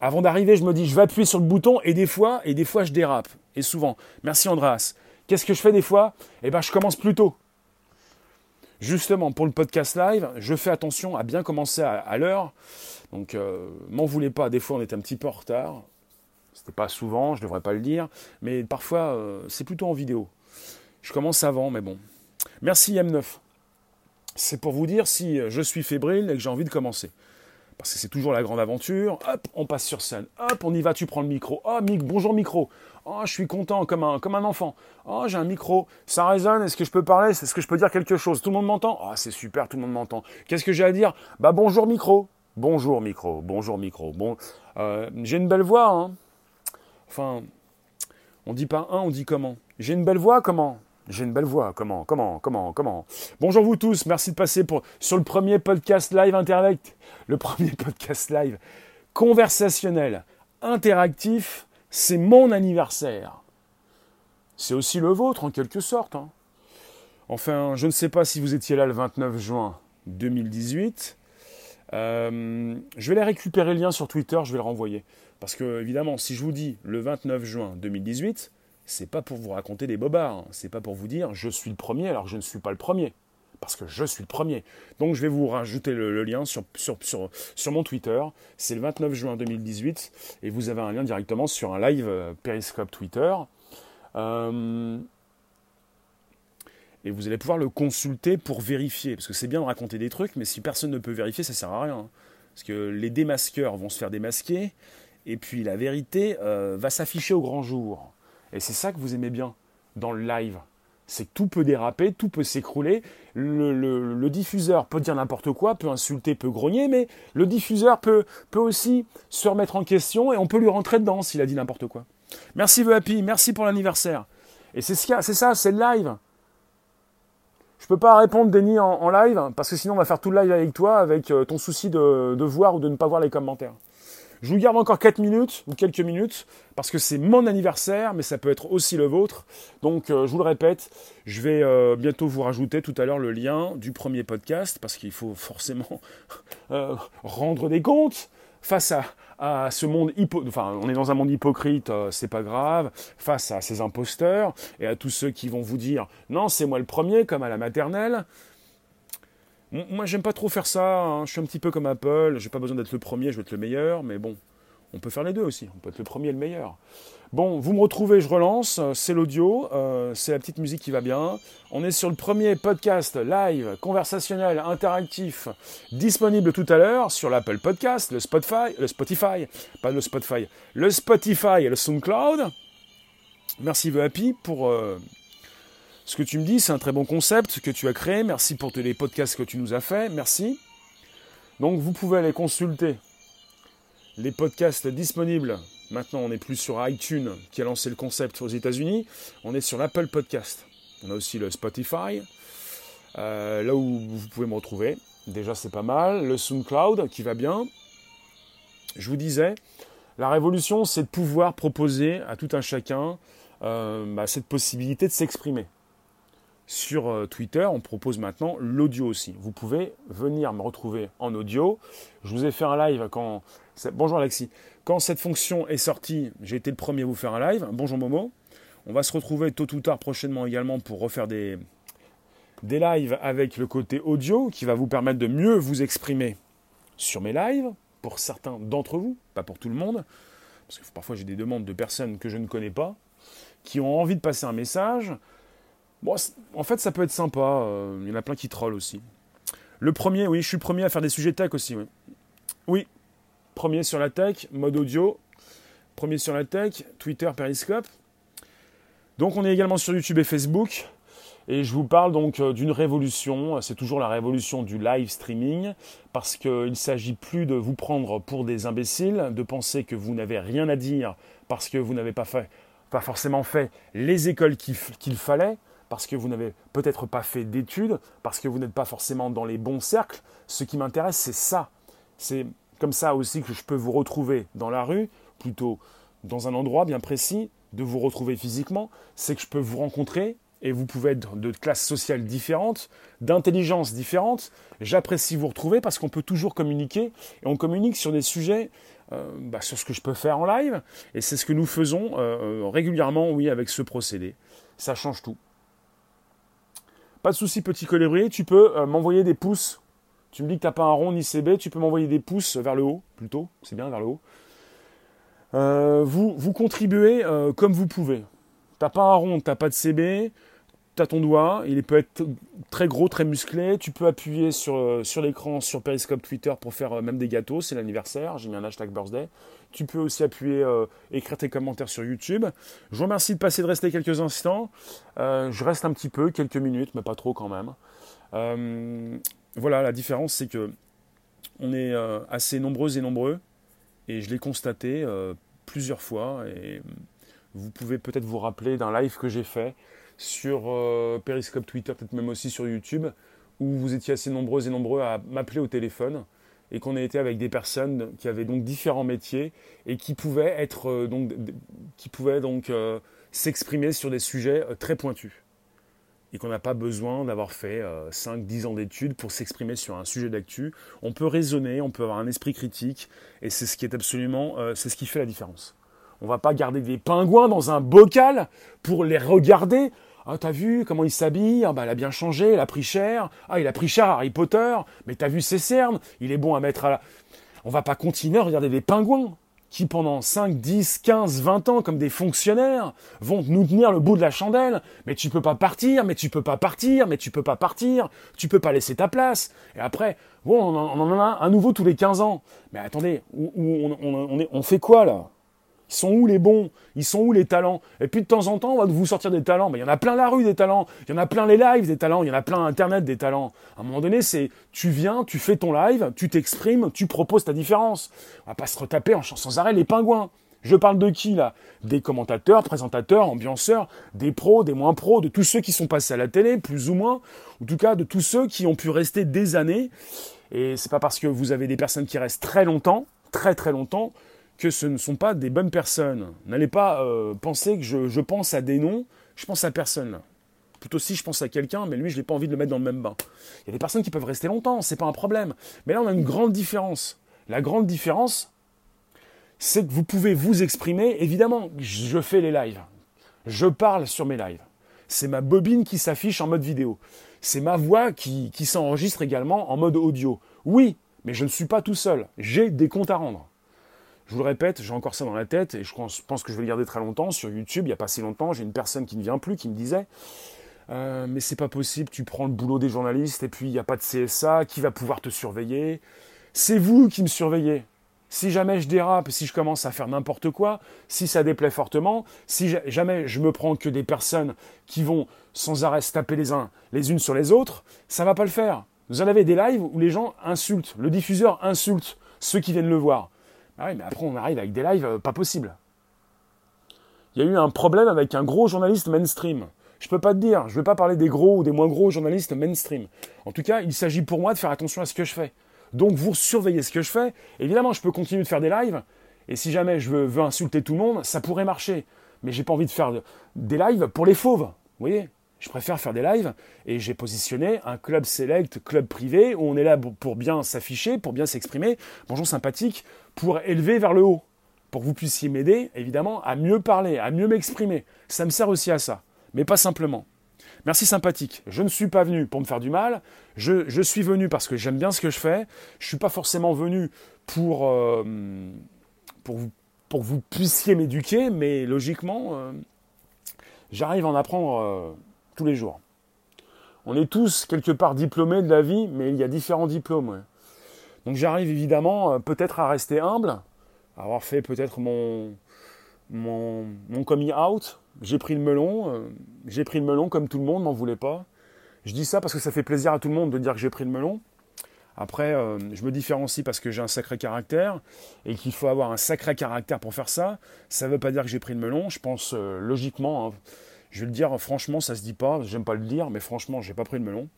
Avant d'arriver, je me dis, je vais appuyer sur le bouton et des fois, et des fois, je dérape. Et souvent. Merci Andreas. Qu'est-ce que je fais des fois? Eh bien, je commence plus tôt. Justement, pour le podcast live, je fais attention à bien commencer à, l'heure. Donc, euh, m'en voulez pas, des fois on est un petit peu en retard. C'était pas souvent, je devrais pas le dire, mais parfois euh, c'est plutôt en vidéo. Je commence avant, mais bon. Merci M9. C'est pour vous dire si je suis fébrile et que j'ai envie de commencer. Parce que c'est toujours la grande aventure. Hop, on passe sur scène. Hop, on y va, tu prends le micro. Oh, mic, bonjour micro. Oh, je suis content comme un, comme un enfant. Oh, j'ai un micro. Ça résonne. Est-ce que je peux parler? Est-ce que je peux dire quelque chose? Tout le monde m'entend? Oh, c'est super, tout le monde m'entend. Qu'est-ce que j'ai à dire? Bah, bonjour micro. Bonjour micro. Bonjour micro. Bon, euh, j'ai une belle voix, hein Enfin, on dit pas un, on dit comment. J'ai une belle voix, comment? J'ai une belle voix, comment Comment Comment Comment? Bonjour vous tous, merci de passer pour, sur le premier podcast live interactif. Le premier podcast live conversationnel, interactif, c'est mon anniversaire. C'est aussi le vôtre en quelque sorte. Hein. Enfin, je ne sais pas si vous étiez là le 29 juin 2018. Euh, je vais les récupérer le lien sur Twitter, je vais le renvoyer. Parce que, évidemment, si je vous dis le 29 juin 2018, c'est pas pour vous raconter des bobards, hein. c'est pas pour vous dire je suis le premier alors que je ne suis pas le premier. Parce que je suis le premier. Donc je vais vous rajouter le, lien sur, sur, sur, mon Twitter. C'est le 29 juin 2018 et vous avez un lien directement sur un live euh, Periscope Twitter. Euh, et vous allez pouvoir le consulter pour vérifier. Parce que c'est bien de raconter des trucs, mais si personne ne peut vérifier, ça sert à rien. Hein. Parce que les démasqueurs vont se faire démasquer, et puis la vérité euh, va s'afficher au grand jour. Et c'est ça que vous aimez bien dans le live. C'est que tout peut déraper, tout peut s'écrouler. Le, diffuseur peut dire n'importe quoi, peut insulter, peut grogner, mais le diffuseur peut, aussi se remettre en question et on peut lui rentrer dedans s'il a dit n'importe quoi. Merci The Happy, merci pour l'anniversaire. Et c'est ce c'est ça, c'est le live. Je peux pas répondre Denis en, live parce que sinon on va faire tout le live avec toi avec euh, ton souci de voir ou de ne pas voir les commentaires. Je vous garde encore 4 minutes ou quelques minutes parce que c'est mon anniversaire, mais ça peut être aussi le vôtre. Donc, euh, je vous le répète, je vais euh, bientôt vous rajouter tout à l'heure le lien du premier podcast parce qu'il faut forcément euh, rendre des comptes face à, ce monde hypo... Enfin, on est dans un monde hypocrite, c'est pas grave, face à ces imposteurs et à tous ceux qui vont vous dire non, c'est moi le premier, comme à la maternelle. Moi, j'aime pas trop faire ça. Hein. Je suis un petit peu comme Apple. J'ai pas besoin d'être le premier, je veux être le meilleur. Mais bon, on peut faire les deux aussi. On peut être le premier et le meilleur. Bon, vous me retrouvez, je relance. C'est l'audio. Euh, c'est la petite musique qui va bien. On est sur le premier podcast live, conversationnel, interactif, disponible tout à l'heure sur l'Apple Podcast, le Spotify, le Spotify, pas le Spotify, le Spotify et le SoundCloud. Merci The Happy pour. Euh, ce que tu me dis, c'est un très bon concept que tu as créé. Merci pour tous les podcasts que tu nous as fait. Merci. Donc vous pouvez aller consulter les podcasts disponibles. Maintenant, on n'est plus sur iTunes qui a lancé le concept aux États-Unis. On est sur l'Apple Podcast. On a aussi le Spotify, euh, là où vous pouvez me retrouver. Déjà, c'est pas mal. Le SoundCloud qui va bien. Je vous disais, la révolution, c'est de pouvoir proposer à tout un chacun euh, bah, cette possibilité de s'exprimer sur euh, Twitter, on propose maintenant l'audio aussi. Vous pouvez venir me retrouver en audio. Je vous ai fait un live quand... Bonjour Alexis. Quand cette fonction est sortie, j'ai été le premier à vous faire un live. Bonjour Momo. On va se retrouver tôt ou tard prochainement également pour refaire des, des lives avec le côté audio qui va vous permettre de mieux vous exprimer sur mes lives, pour certains d'entre vous, pas pour tout le monde, parce que parfois j'ai des demandes de personnes que je ne connais pas, qui ont envie de passer un message, Bon, en fait, ça peut être sympa. Euh, il y en a plein qui trollent aussi. Le premier, oui, je suis premier à faire des sujets tech aussi. Oui. oui, premier sur la tech, mode audio. Premier sur la tech, Twitter, Periscope. Donc, on est également sur YouTube et Facebook. Et je vous parle donc euh, d'une révolution. C'est toujours la révolution du live streaming. Parce qu'il ne s'agit plus de vous prendre pour des imbéciles, de penser que vous n'avez rien à dire parce que vous n'avez pas fait, pas forcément fait les écoles qu'il fallait parce que vous n'avez peut-être pas fait d'études, parce que vous n'êtes pas forcément dans les bons cercles. Ce qui m'intéresse, c'est ça. C'est comme ça aussi que je peux vous retrouver dans la rue, plutôt dans un endroit bien précis, de vous retrouver physiquement. C'est que je peux vous rencontrer et vous pouvez être de classes sociales différentes, d'intelligence différentes. J'apprécie vous retrouver parce qu'on peut toujours communiquer et on communique sur des sujets, euh, bah, sur ce que je peux faire en live et c'est ce que nous faisons euh, euh, régulièrement, oui, avec ce procédé. Ça change tout. Pas de souci, petit colibri, tu peux euh, m'envoyer des pouces. Tu me dis que tu n'as pas un rond ni CB, tu peux m'envoyer des pouces vers le haut, plutôt, c'est bien, vers le haut. Euh, vous, vous contribuez euh, comme vous pouvez. T'as pas un rond, t'as pas de CB, tu as ton doigt, il peut être très gros, très musclé. Tu peux appuyer sur, sur l'écran, sur Periscope Twitter pour faire même des gâteaux, c'est l'anniversaire, j'ai mis un hashtag birthday. Tu peux aussi appuyer, euh, écrire tes commentaires sur YouTube. Je vous remercie de passer, de rester quelques instants. Euh, je reste un petit peu, quelques minutes, mais pas trop quand même. Euh, voilà, la différence, c'est que on est assez nombreux et nombreux, et je l'ai constaté plusieurs fois et vous pouvez peut-être vous rappeler d'un live que j'ai fait sur euh, Periscope Twitter, peut-être même aussi sur YouTube, où vous étiez assez nombreux et nombreux à m'appeler au téléphone et qu'on a été avec des personnes qui avaient donc différents métiers et qui pouvaient être euh, donc qui pouvaient donc euh, s'exprimer sur des sujets très pointus et qu'on n'a pas besoin d'avoir fait 5-10 ans d'études pour s'exprimer sur un sujet d'actu. On peut raisonner, on peut avoir un esprit critique, et c'est ce qui est absolument, c'est ce qui fait la différence. On va pas garder des pingouins dans un bocal pour les regarder. Ah, t'as vu comment il s'habille? Ah, bah, elle a bien changé, elle a pris cher. Ah, il a pris cher Harry Potter. Mais t'as vu ses cernes? Il est bon à mettre à la. On va pas continuer à regarder des pingouins qui, pendant 5, 10, 15, 20 ans, comme des fonctionnaires, vont nous tenir le bout de la chandelle. Mais tu peux pas partir, mais tu peux pas partir, mais tu peux pas partir. Tu peux pas laisser ta place. Et après, bon, on en, a un nouveau tous les 15 ans. Mais attendez, on fait quoi là? Ils sont où les bons? Ils sont où les talents? Et puis de temps en temps, on va vous sortir des talents. Il y en a plein la rue des talents. Il y en a plein les lives des talents. Il y en a plein Internet des talents. À un moment donné, c'est tu viens, tu fais ton live, tu t'exprimes, tu proposes ta différence. On va pas se retaper en chant sans arrêt les pingouins. Je parle de qui là? Des commentateurs, présentateurs, ambianceurs, des pros, des moins pros, de tous ceux qui sont passés à la télé, plus ou moins, en tout cas de tous ceux qui ont pu rester des années. Et c'est pas parce que vous avez des personnes qui restent très longtemps, très très longtemps, que ce ne sont pas des bonnes personnes. N'allez pas euh, penser que je, pense à des noms, je pense à personne. Plutôt si je pense à quelqu'un, mais lui, je n'ai pas envie de le mettre dans le même bain. Il y a des personnes qui peuvent rester longtemps, c'est pas un problème. Mais là, on a une grande différence. La grande différence, c'est que vous pouvez vous exprimer. Évidemment, je fais les lives. Je parle sur mes lives. C'est ma bobine qui s'affiche en mode vidéo. C'est ma voix qui s'enregistre également en mode audio. Oui, mais je ne suis pas tout seul. J'ai des comptes à rendre. Je vous le répète, j'ai encore ça dans la tête et je pense que je vais le garder très longtemps. Sur YouTube, il n'y a pas si longtemps, j'ai une personne qui ne vient plus qui me disait euh, Mais c'est pas possible, tu prends le boulot des journalistes et puis il n'y a pas de CSA, qui va pouvoir te surveiller? C'est vous qui me surveillez. Si jamais je dérape, si je commence à faire n'importe quoi, si ça déplaît fortement, si jamais je me prends que des personnes qui vont sans arrêt taper les uns les unes sur les autres, ça va pas le faire. Vous en avez des lives où les gens insultent, le diffuseur insulte ceux qui viennent le voir. Ah oui, mais après, on arrive avec des lives euh, pas possibles. Il y a eu un problème avec un gros journaliste mainstream. Je peux pas te dire, je vais pas parler des gros ou des moins gros journalistes mainstream. En tout cas, il s'agit pour moi de faire attention à ce que je fais. Donc vous surveillez ce que je fais. Évidemment, je peux continuer de faire des lives. Et si jamais je veux, insulter tout le monde, ça pourrait marcher. Mais j'ai pas envie de faire des lives pour les fauves. Vous voyez je préfère faire des lives et j'ai positionné un club select, club privé, où on est là pour bien s'afficher, pour bien s'exprimer, bonjour sympathique, pour élever vers le haut, pour que vous puissiez m'aider, évidemment, à mieux parler, à mieux m'exprimer. Ça me sert aussi à ça, mais pas simplement. Merci sympathique. Je ne suis pas venu pour me faire du mal. Je, suis venu parce que j'aime bien ce que je fais. Je ne suis pas forcément venu pour, euh, pour, vous, pour que vous puissiez m'éduquer, mais logiquement, euh, j'arrive à en apprendre euh, tous les jours. On est tous quelque part diplômés de la vie, mais il y a différents diplômes. Donc j'arrive évidemment euh, peut-être à rester humble, avoir fait peut-être mon, mon, coming out. J'ai pris le melon, euh, j'ai pris le melon comme tout le monde, m'en voulait pas. Je dis ça parce que ça fait plaisir à tout le monde de dire que j'ai pris le melon. Après, euh, je me différencie parce que j'ai un sacré caractère et qu'il faut avoir un sacré caractère pour faire ça. Ça ne veut pas dire que j'ai pris le melon. Je pense logiquement, hein, je vais le dire franchement, ça se dit pas. J'aime pas le dire, mais franchement, j'ai pas pris le melon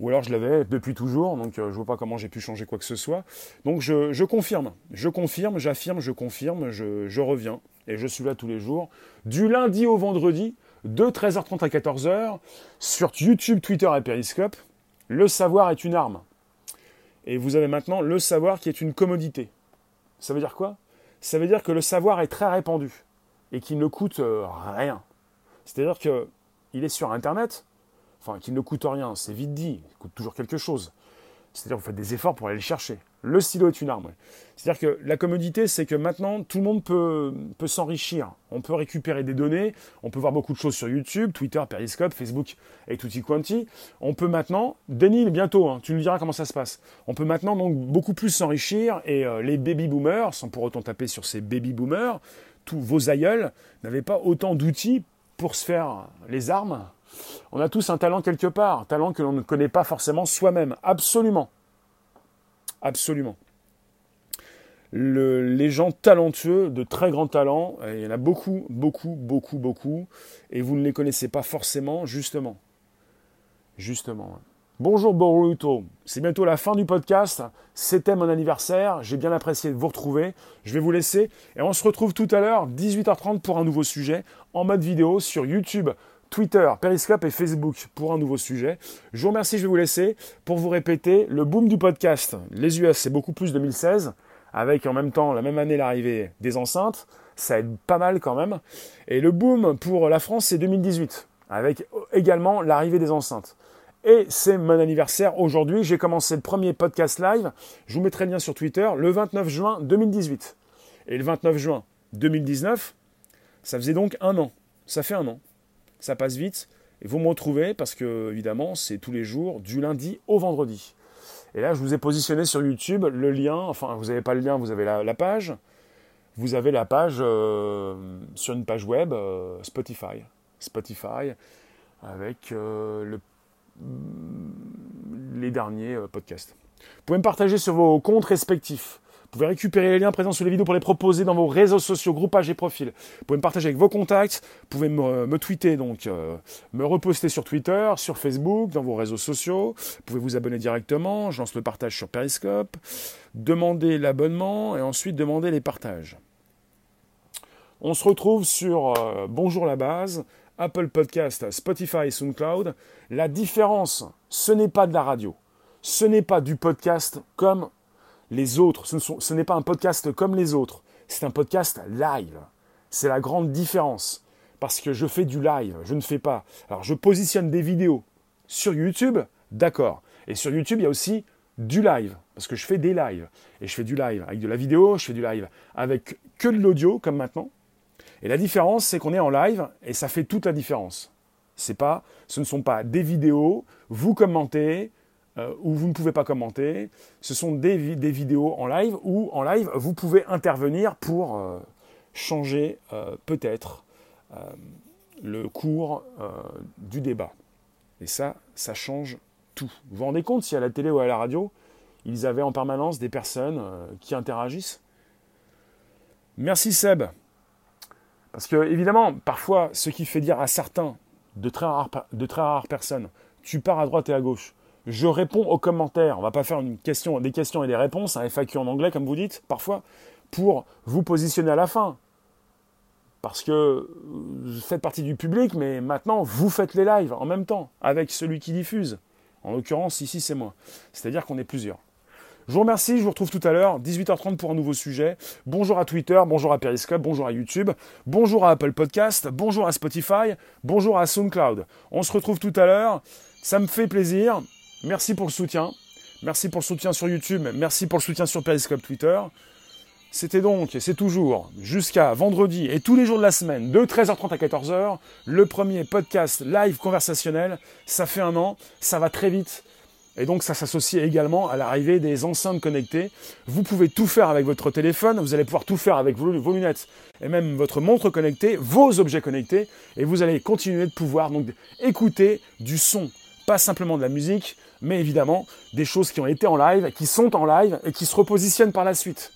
ou alors je l'avais depuis toujours, donc euh, je vois pas comment j'ai pu changer quoi que ce soit. Donc je, confirme, je confirme, j'affirme, je confirme, je, reviens, et je suis là tous les jours, du lundi au vendredi, de 13h30 à 14h, sur YouTube, Twitter et Periscope. Le savoir est une arme. Et vous avez maintenant le savoir qui est une commodité. Ça veut dire quoi? Ça veut dire que le savoir est très répandu et qu'il ne coûte euh, rien. C'est-à-dire qu'il est sur Internet, enfin qui ne coûte rien, c'est vite dit, il coûte toujours quelque chose. C'est-à-dire que vous faites des efforts pour aller le chercher. Le stylo est une arme. C'est-à-dire que la commodité, c'est que maintenant, tout le monde peut, peut s'enrichir. On peut récupérer des données, on peut voir beaucoup de choses sur YouTube, Twitter, Periscope, Facebook et tutti quanti. On peut maintenant, Denis, bientôt, hein, tu nous diras comment ça se passe. On peut maintenant donc beaucoup plus s'enrichir et euh, les baby boomers, sans pour autant taper sur ces baby boomers, tous vos aïeuls n'avaient pas autant d'outils pour se faire les armes on a tous un talent quelque part, talent que l'on ne connaît pas forcément soi-même. Absolument. Absolument. les gens talentueux, de très grands talents. il y en a beaucoup, beaucoup, beaucoup, beaucoup. Et vous ne les connaissez pas forcément, justement. Justement. Bonjour Boruto, c'est bientôt la fin du podcast. C'était mon anniversaire, j'ai bien apprécié de vous retrouver. Je vais vous laisser et on se retrouve tout à l'heure, 18h30 pour un nouveau sujet, en mode vidéo sur YouTube, Twitter, Periscope et Facebook pour un nouveau sujet. Je vous remercie, je vais vous laisser pour vous répéter le boom du podcast. Les US, c'est beaucoup plus 2016, avec en même temps la même année l'arrivée des enceintes. Ça aide pas mal quand même. Et le boom pour la France, c'est 2018, avec également l'arrivée des enceintes. Et c'est mon anniversaire aujourd'hui. J'ai commencé le premier podcast live. Je vous mettrai le lien sur Twitter le 29 juin 2018. Et le 29 juin 2019, ça faisait donc un an. Ça fait un an. Ça passe vite. Et vous me retrouvez parce que, évidemment, c'est tous les jours, du lundi au vendredi. Et là, je vous ai positionné sur YouTube le lien. Enfin, vous n'avez pas le lien, vous avez la, page. Vous avez la page euh, sur une page web euh, Spotify. Spotify avec euh, le les derniers euh, podcasts. Vous pouvez me partager sur vos comptes respectifs. Vous pouvez récupérer les liens présents sous les vidéos pour les proposer dans vos réseaux sociaux, groupages et profils. Vous pouvez me partager avec vos contacts. Vous pouvez me, tweeter, donc euh, me reposter sur Twitter, sur Facebook, dans vos réseaux sociaux. Vous pouvez vous abonner directement. Je lance le partage sur Periscope. Demander l'abonnement et ensuite demander les partages. On se retrouve sur euh, Bonjour la base, Apple Podcast, Spotify, SoundCloud. La différence, ce n'est pas de la radio. Ce n'est pas du podcast comme les autres. Ce, n'est pas un podcast comme les autres. C'est un podcast live. C'est la grande différence. Parce que je fais du live, je ne fais pas. Alors je positionne des vidéos sur YouTube, d'accord. Et sur YouTube, il y a aussi du live, parce que je fais des lives. Et je fais du live avec de la vidéo, je fais du live avec que de l'audio, comme maintenant. Et la différence, c'est qu'on est en live et ça fait toute la différence. C'est pas, ce ne sont pas des vidéos, vous commentez euh, ou vous ne pouvez pas commenter. Ce sont des, vidéos en live où en live vous pouvez intervenir pour euh, changer euh, peut-être le cours du débat. Et ça, ça change tout. Vous vous rendez compte si à la télé ou à la radio, ils avaient en permanence des personnes qui interagissent? Merci Seb. Parce que, évidemment, parfois, ce qui fait dire à certains, de très rares, personnes, tu pars à droite et à gauche. Je réponds aux commentaires. On va pas faire des questions et des réponses, un FAQ en anglais, comme vous dites, parfois, pour vous positionner à la fin. Parce que vous faites partie du public, mais maintenant, vous faites les lives en même temps, avec celui qui diffuse. En l'occurrence, ici, c'est moi. C'est-à-dire qu'on est plusieurs. Je vous remercie, je vous retrouve tout à l'heure, 18h30 pour un nouveau sujet. Bonjour à Twitter, bonjour à Periscope, bonjour à YouTube, bonjour à Apple Podcast, bonjour à Spotify, bonjour à SoundCloud. On se retrouve tout à l'heure, ça me fait plaisir. Merci pour le soutien. Merci pour le soutien sur YouTube, merci pour le soutien sur Periscope Twitter. C'était donc, et c'est toujours, jusqu'à vendredi et tous les jours de la semaine, de 13h30 à 14h, le premier podcast live conversationnel. Ça fait un an, ça va très vite. Et donc ça s'associe également à l'arrivée des enceintes connectées. Vous pouvez tout faire avec votre téléphone, vous allez pouvoir tout faire avec vos, lunettes et même votre montre connectée, vos objets connectés, et vous allez continuer de pouvoir écouter du son, pas simplement de la musique, mais évidemment des choses qui ont été en live, qui sont en live et qui se repositionnent par la suite.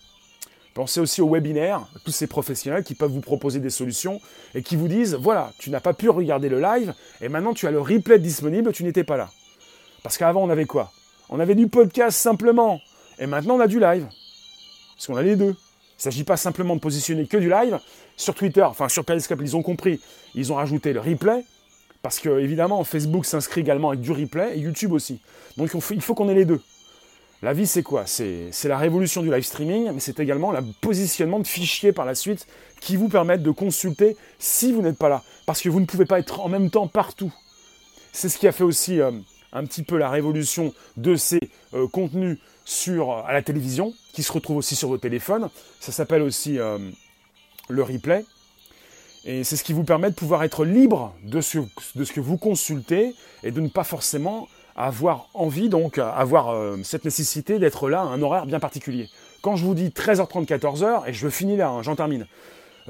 Pensez aussi aux webinaires, tous ces professionnels qui peuvent vous proposer des solutions et qui vous disent, voilà, tu n'as pas pu regarder le live et maintenant tu as le replay disponible, tu n'étais pas là. Parce qu'avant, on avait quoi? On avait du podcast simplement. Et maintenant, on a du live. Parce qu'on a les deux. Il ne s'agit pas simplement de positionner que du live. Sur Twitter, enfin sur Periscope, ils ont compris. Ils ont rajouté le replay. Parce que, évidemment, Facebook s'inscrit également avec du replay et YouTube aussi. Donc il faut qu'on ait les deux. La vie, c'est quoi? C'est la révolution du live streaming, mais c'est également le positionnement de fichiers par la suite qui vous permettent de consulter si vous n'êtes pas là. Parce que vous ne pouvez pas être en même temps partout. C'est ce qui a fait aussi euh, un petit peu la révolution de ces euh, contenus sur, à la télévision, qui se retrouvent aussi sur vos téléphones. Ça s'appelle aussi euh, le replay. Et c'est ce qui vous permet de pouvoir être libre de ce, de ce que vous consultez et de ne pas forcément avoir envie, donc avoir euh, cette nécessité d'être là à un horaire bien particulier. Quand je vous dis 13h30, 14h, et je finis là, hein, j'en termine,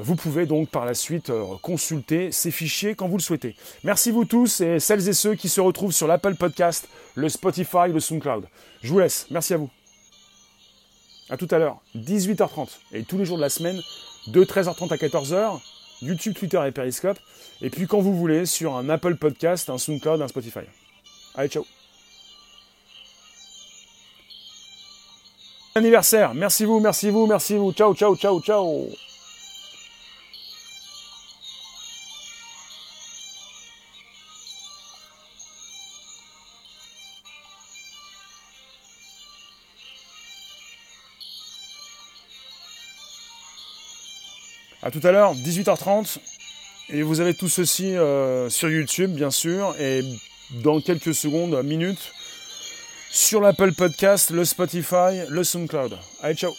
vous pouvez donc par la suite euh, consulter ces fichiers quand vous le souhaitez. Merci vous tous et celles et ceux qui se retrouvent sur l'Apple Podcast, le Spotify, le SoundCloud. Je vous laisse. Merci à vous. À tout à l'heure, 18h30. Et tous les jours de la semaine, de 13h30 à 14h, YouTube, Twitter et Periscope. Et puis quand vous voulez, sur un Apple Podcast, un SoundCloud, un Spotify. Allez, ciao Anniversaire, merci vous, merci vous, merci vous. Ciao, ciao, ciao, ciao À tout à l'heure, 18h30. Et vous avez tout ceci euh, sur YouTube, bien sûr. Et dans quelques secondes, minutes, sur l'Apple Podcast, le Spotify, le SoundCloud. Allez, ciao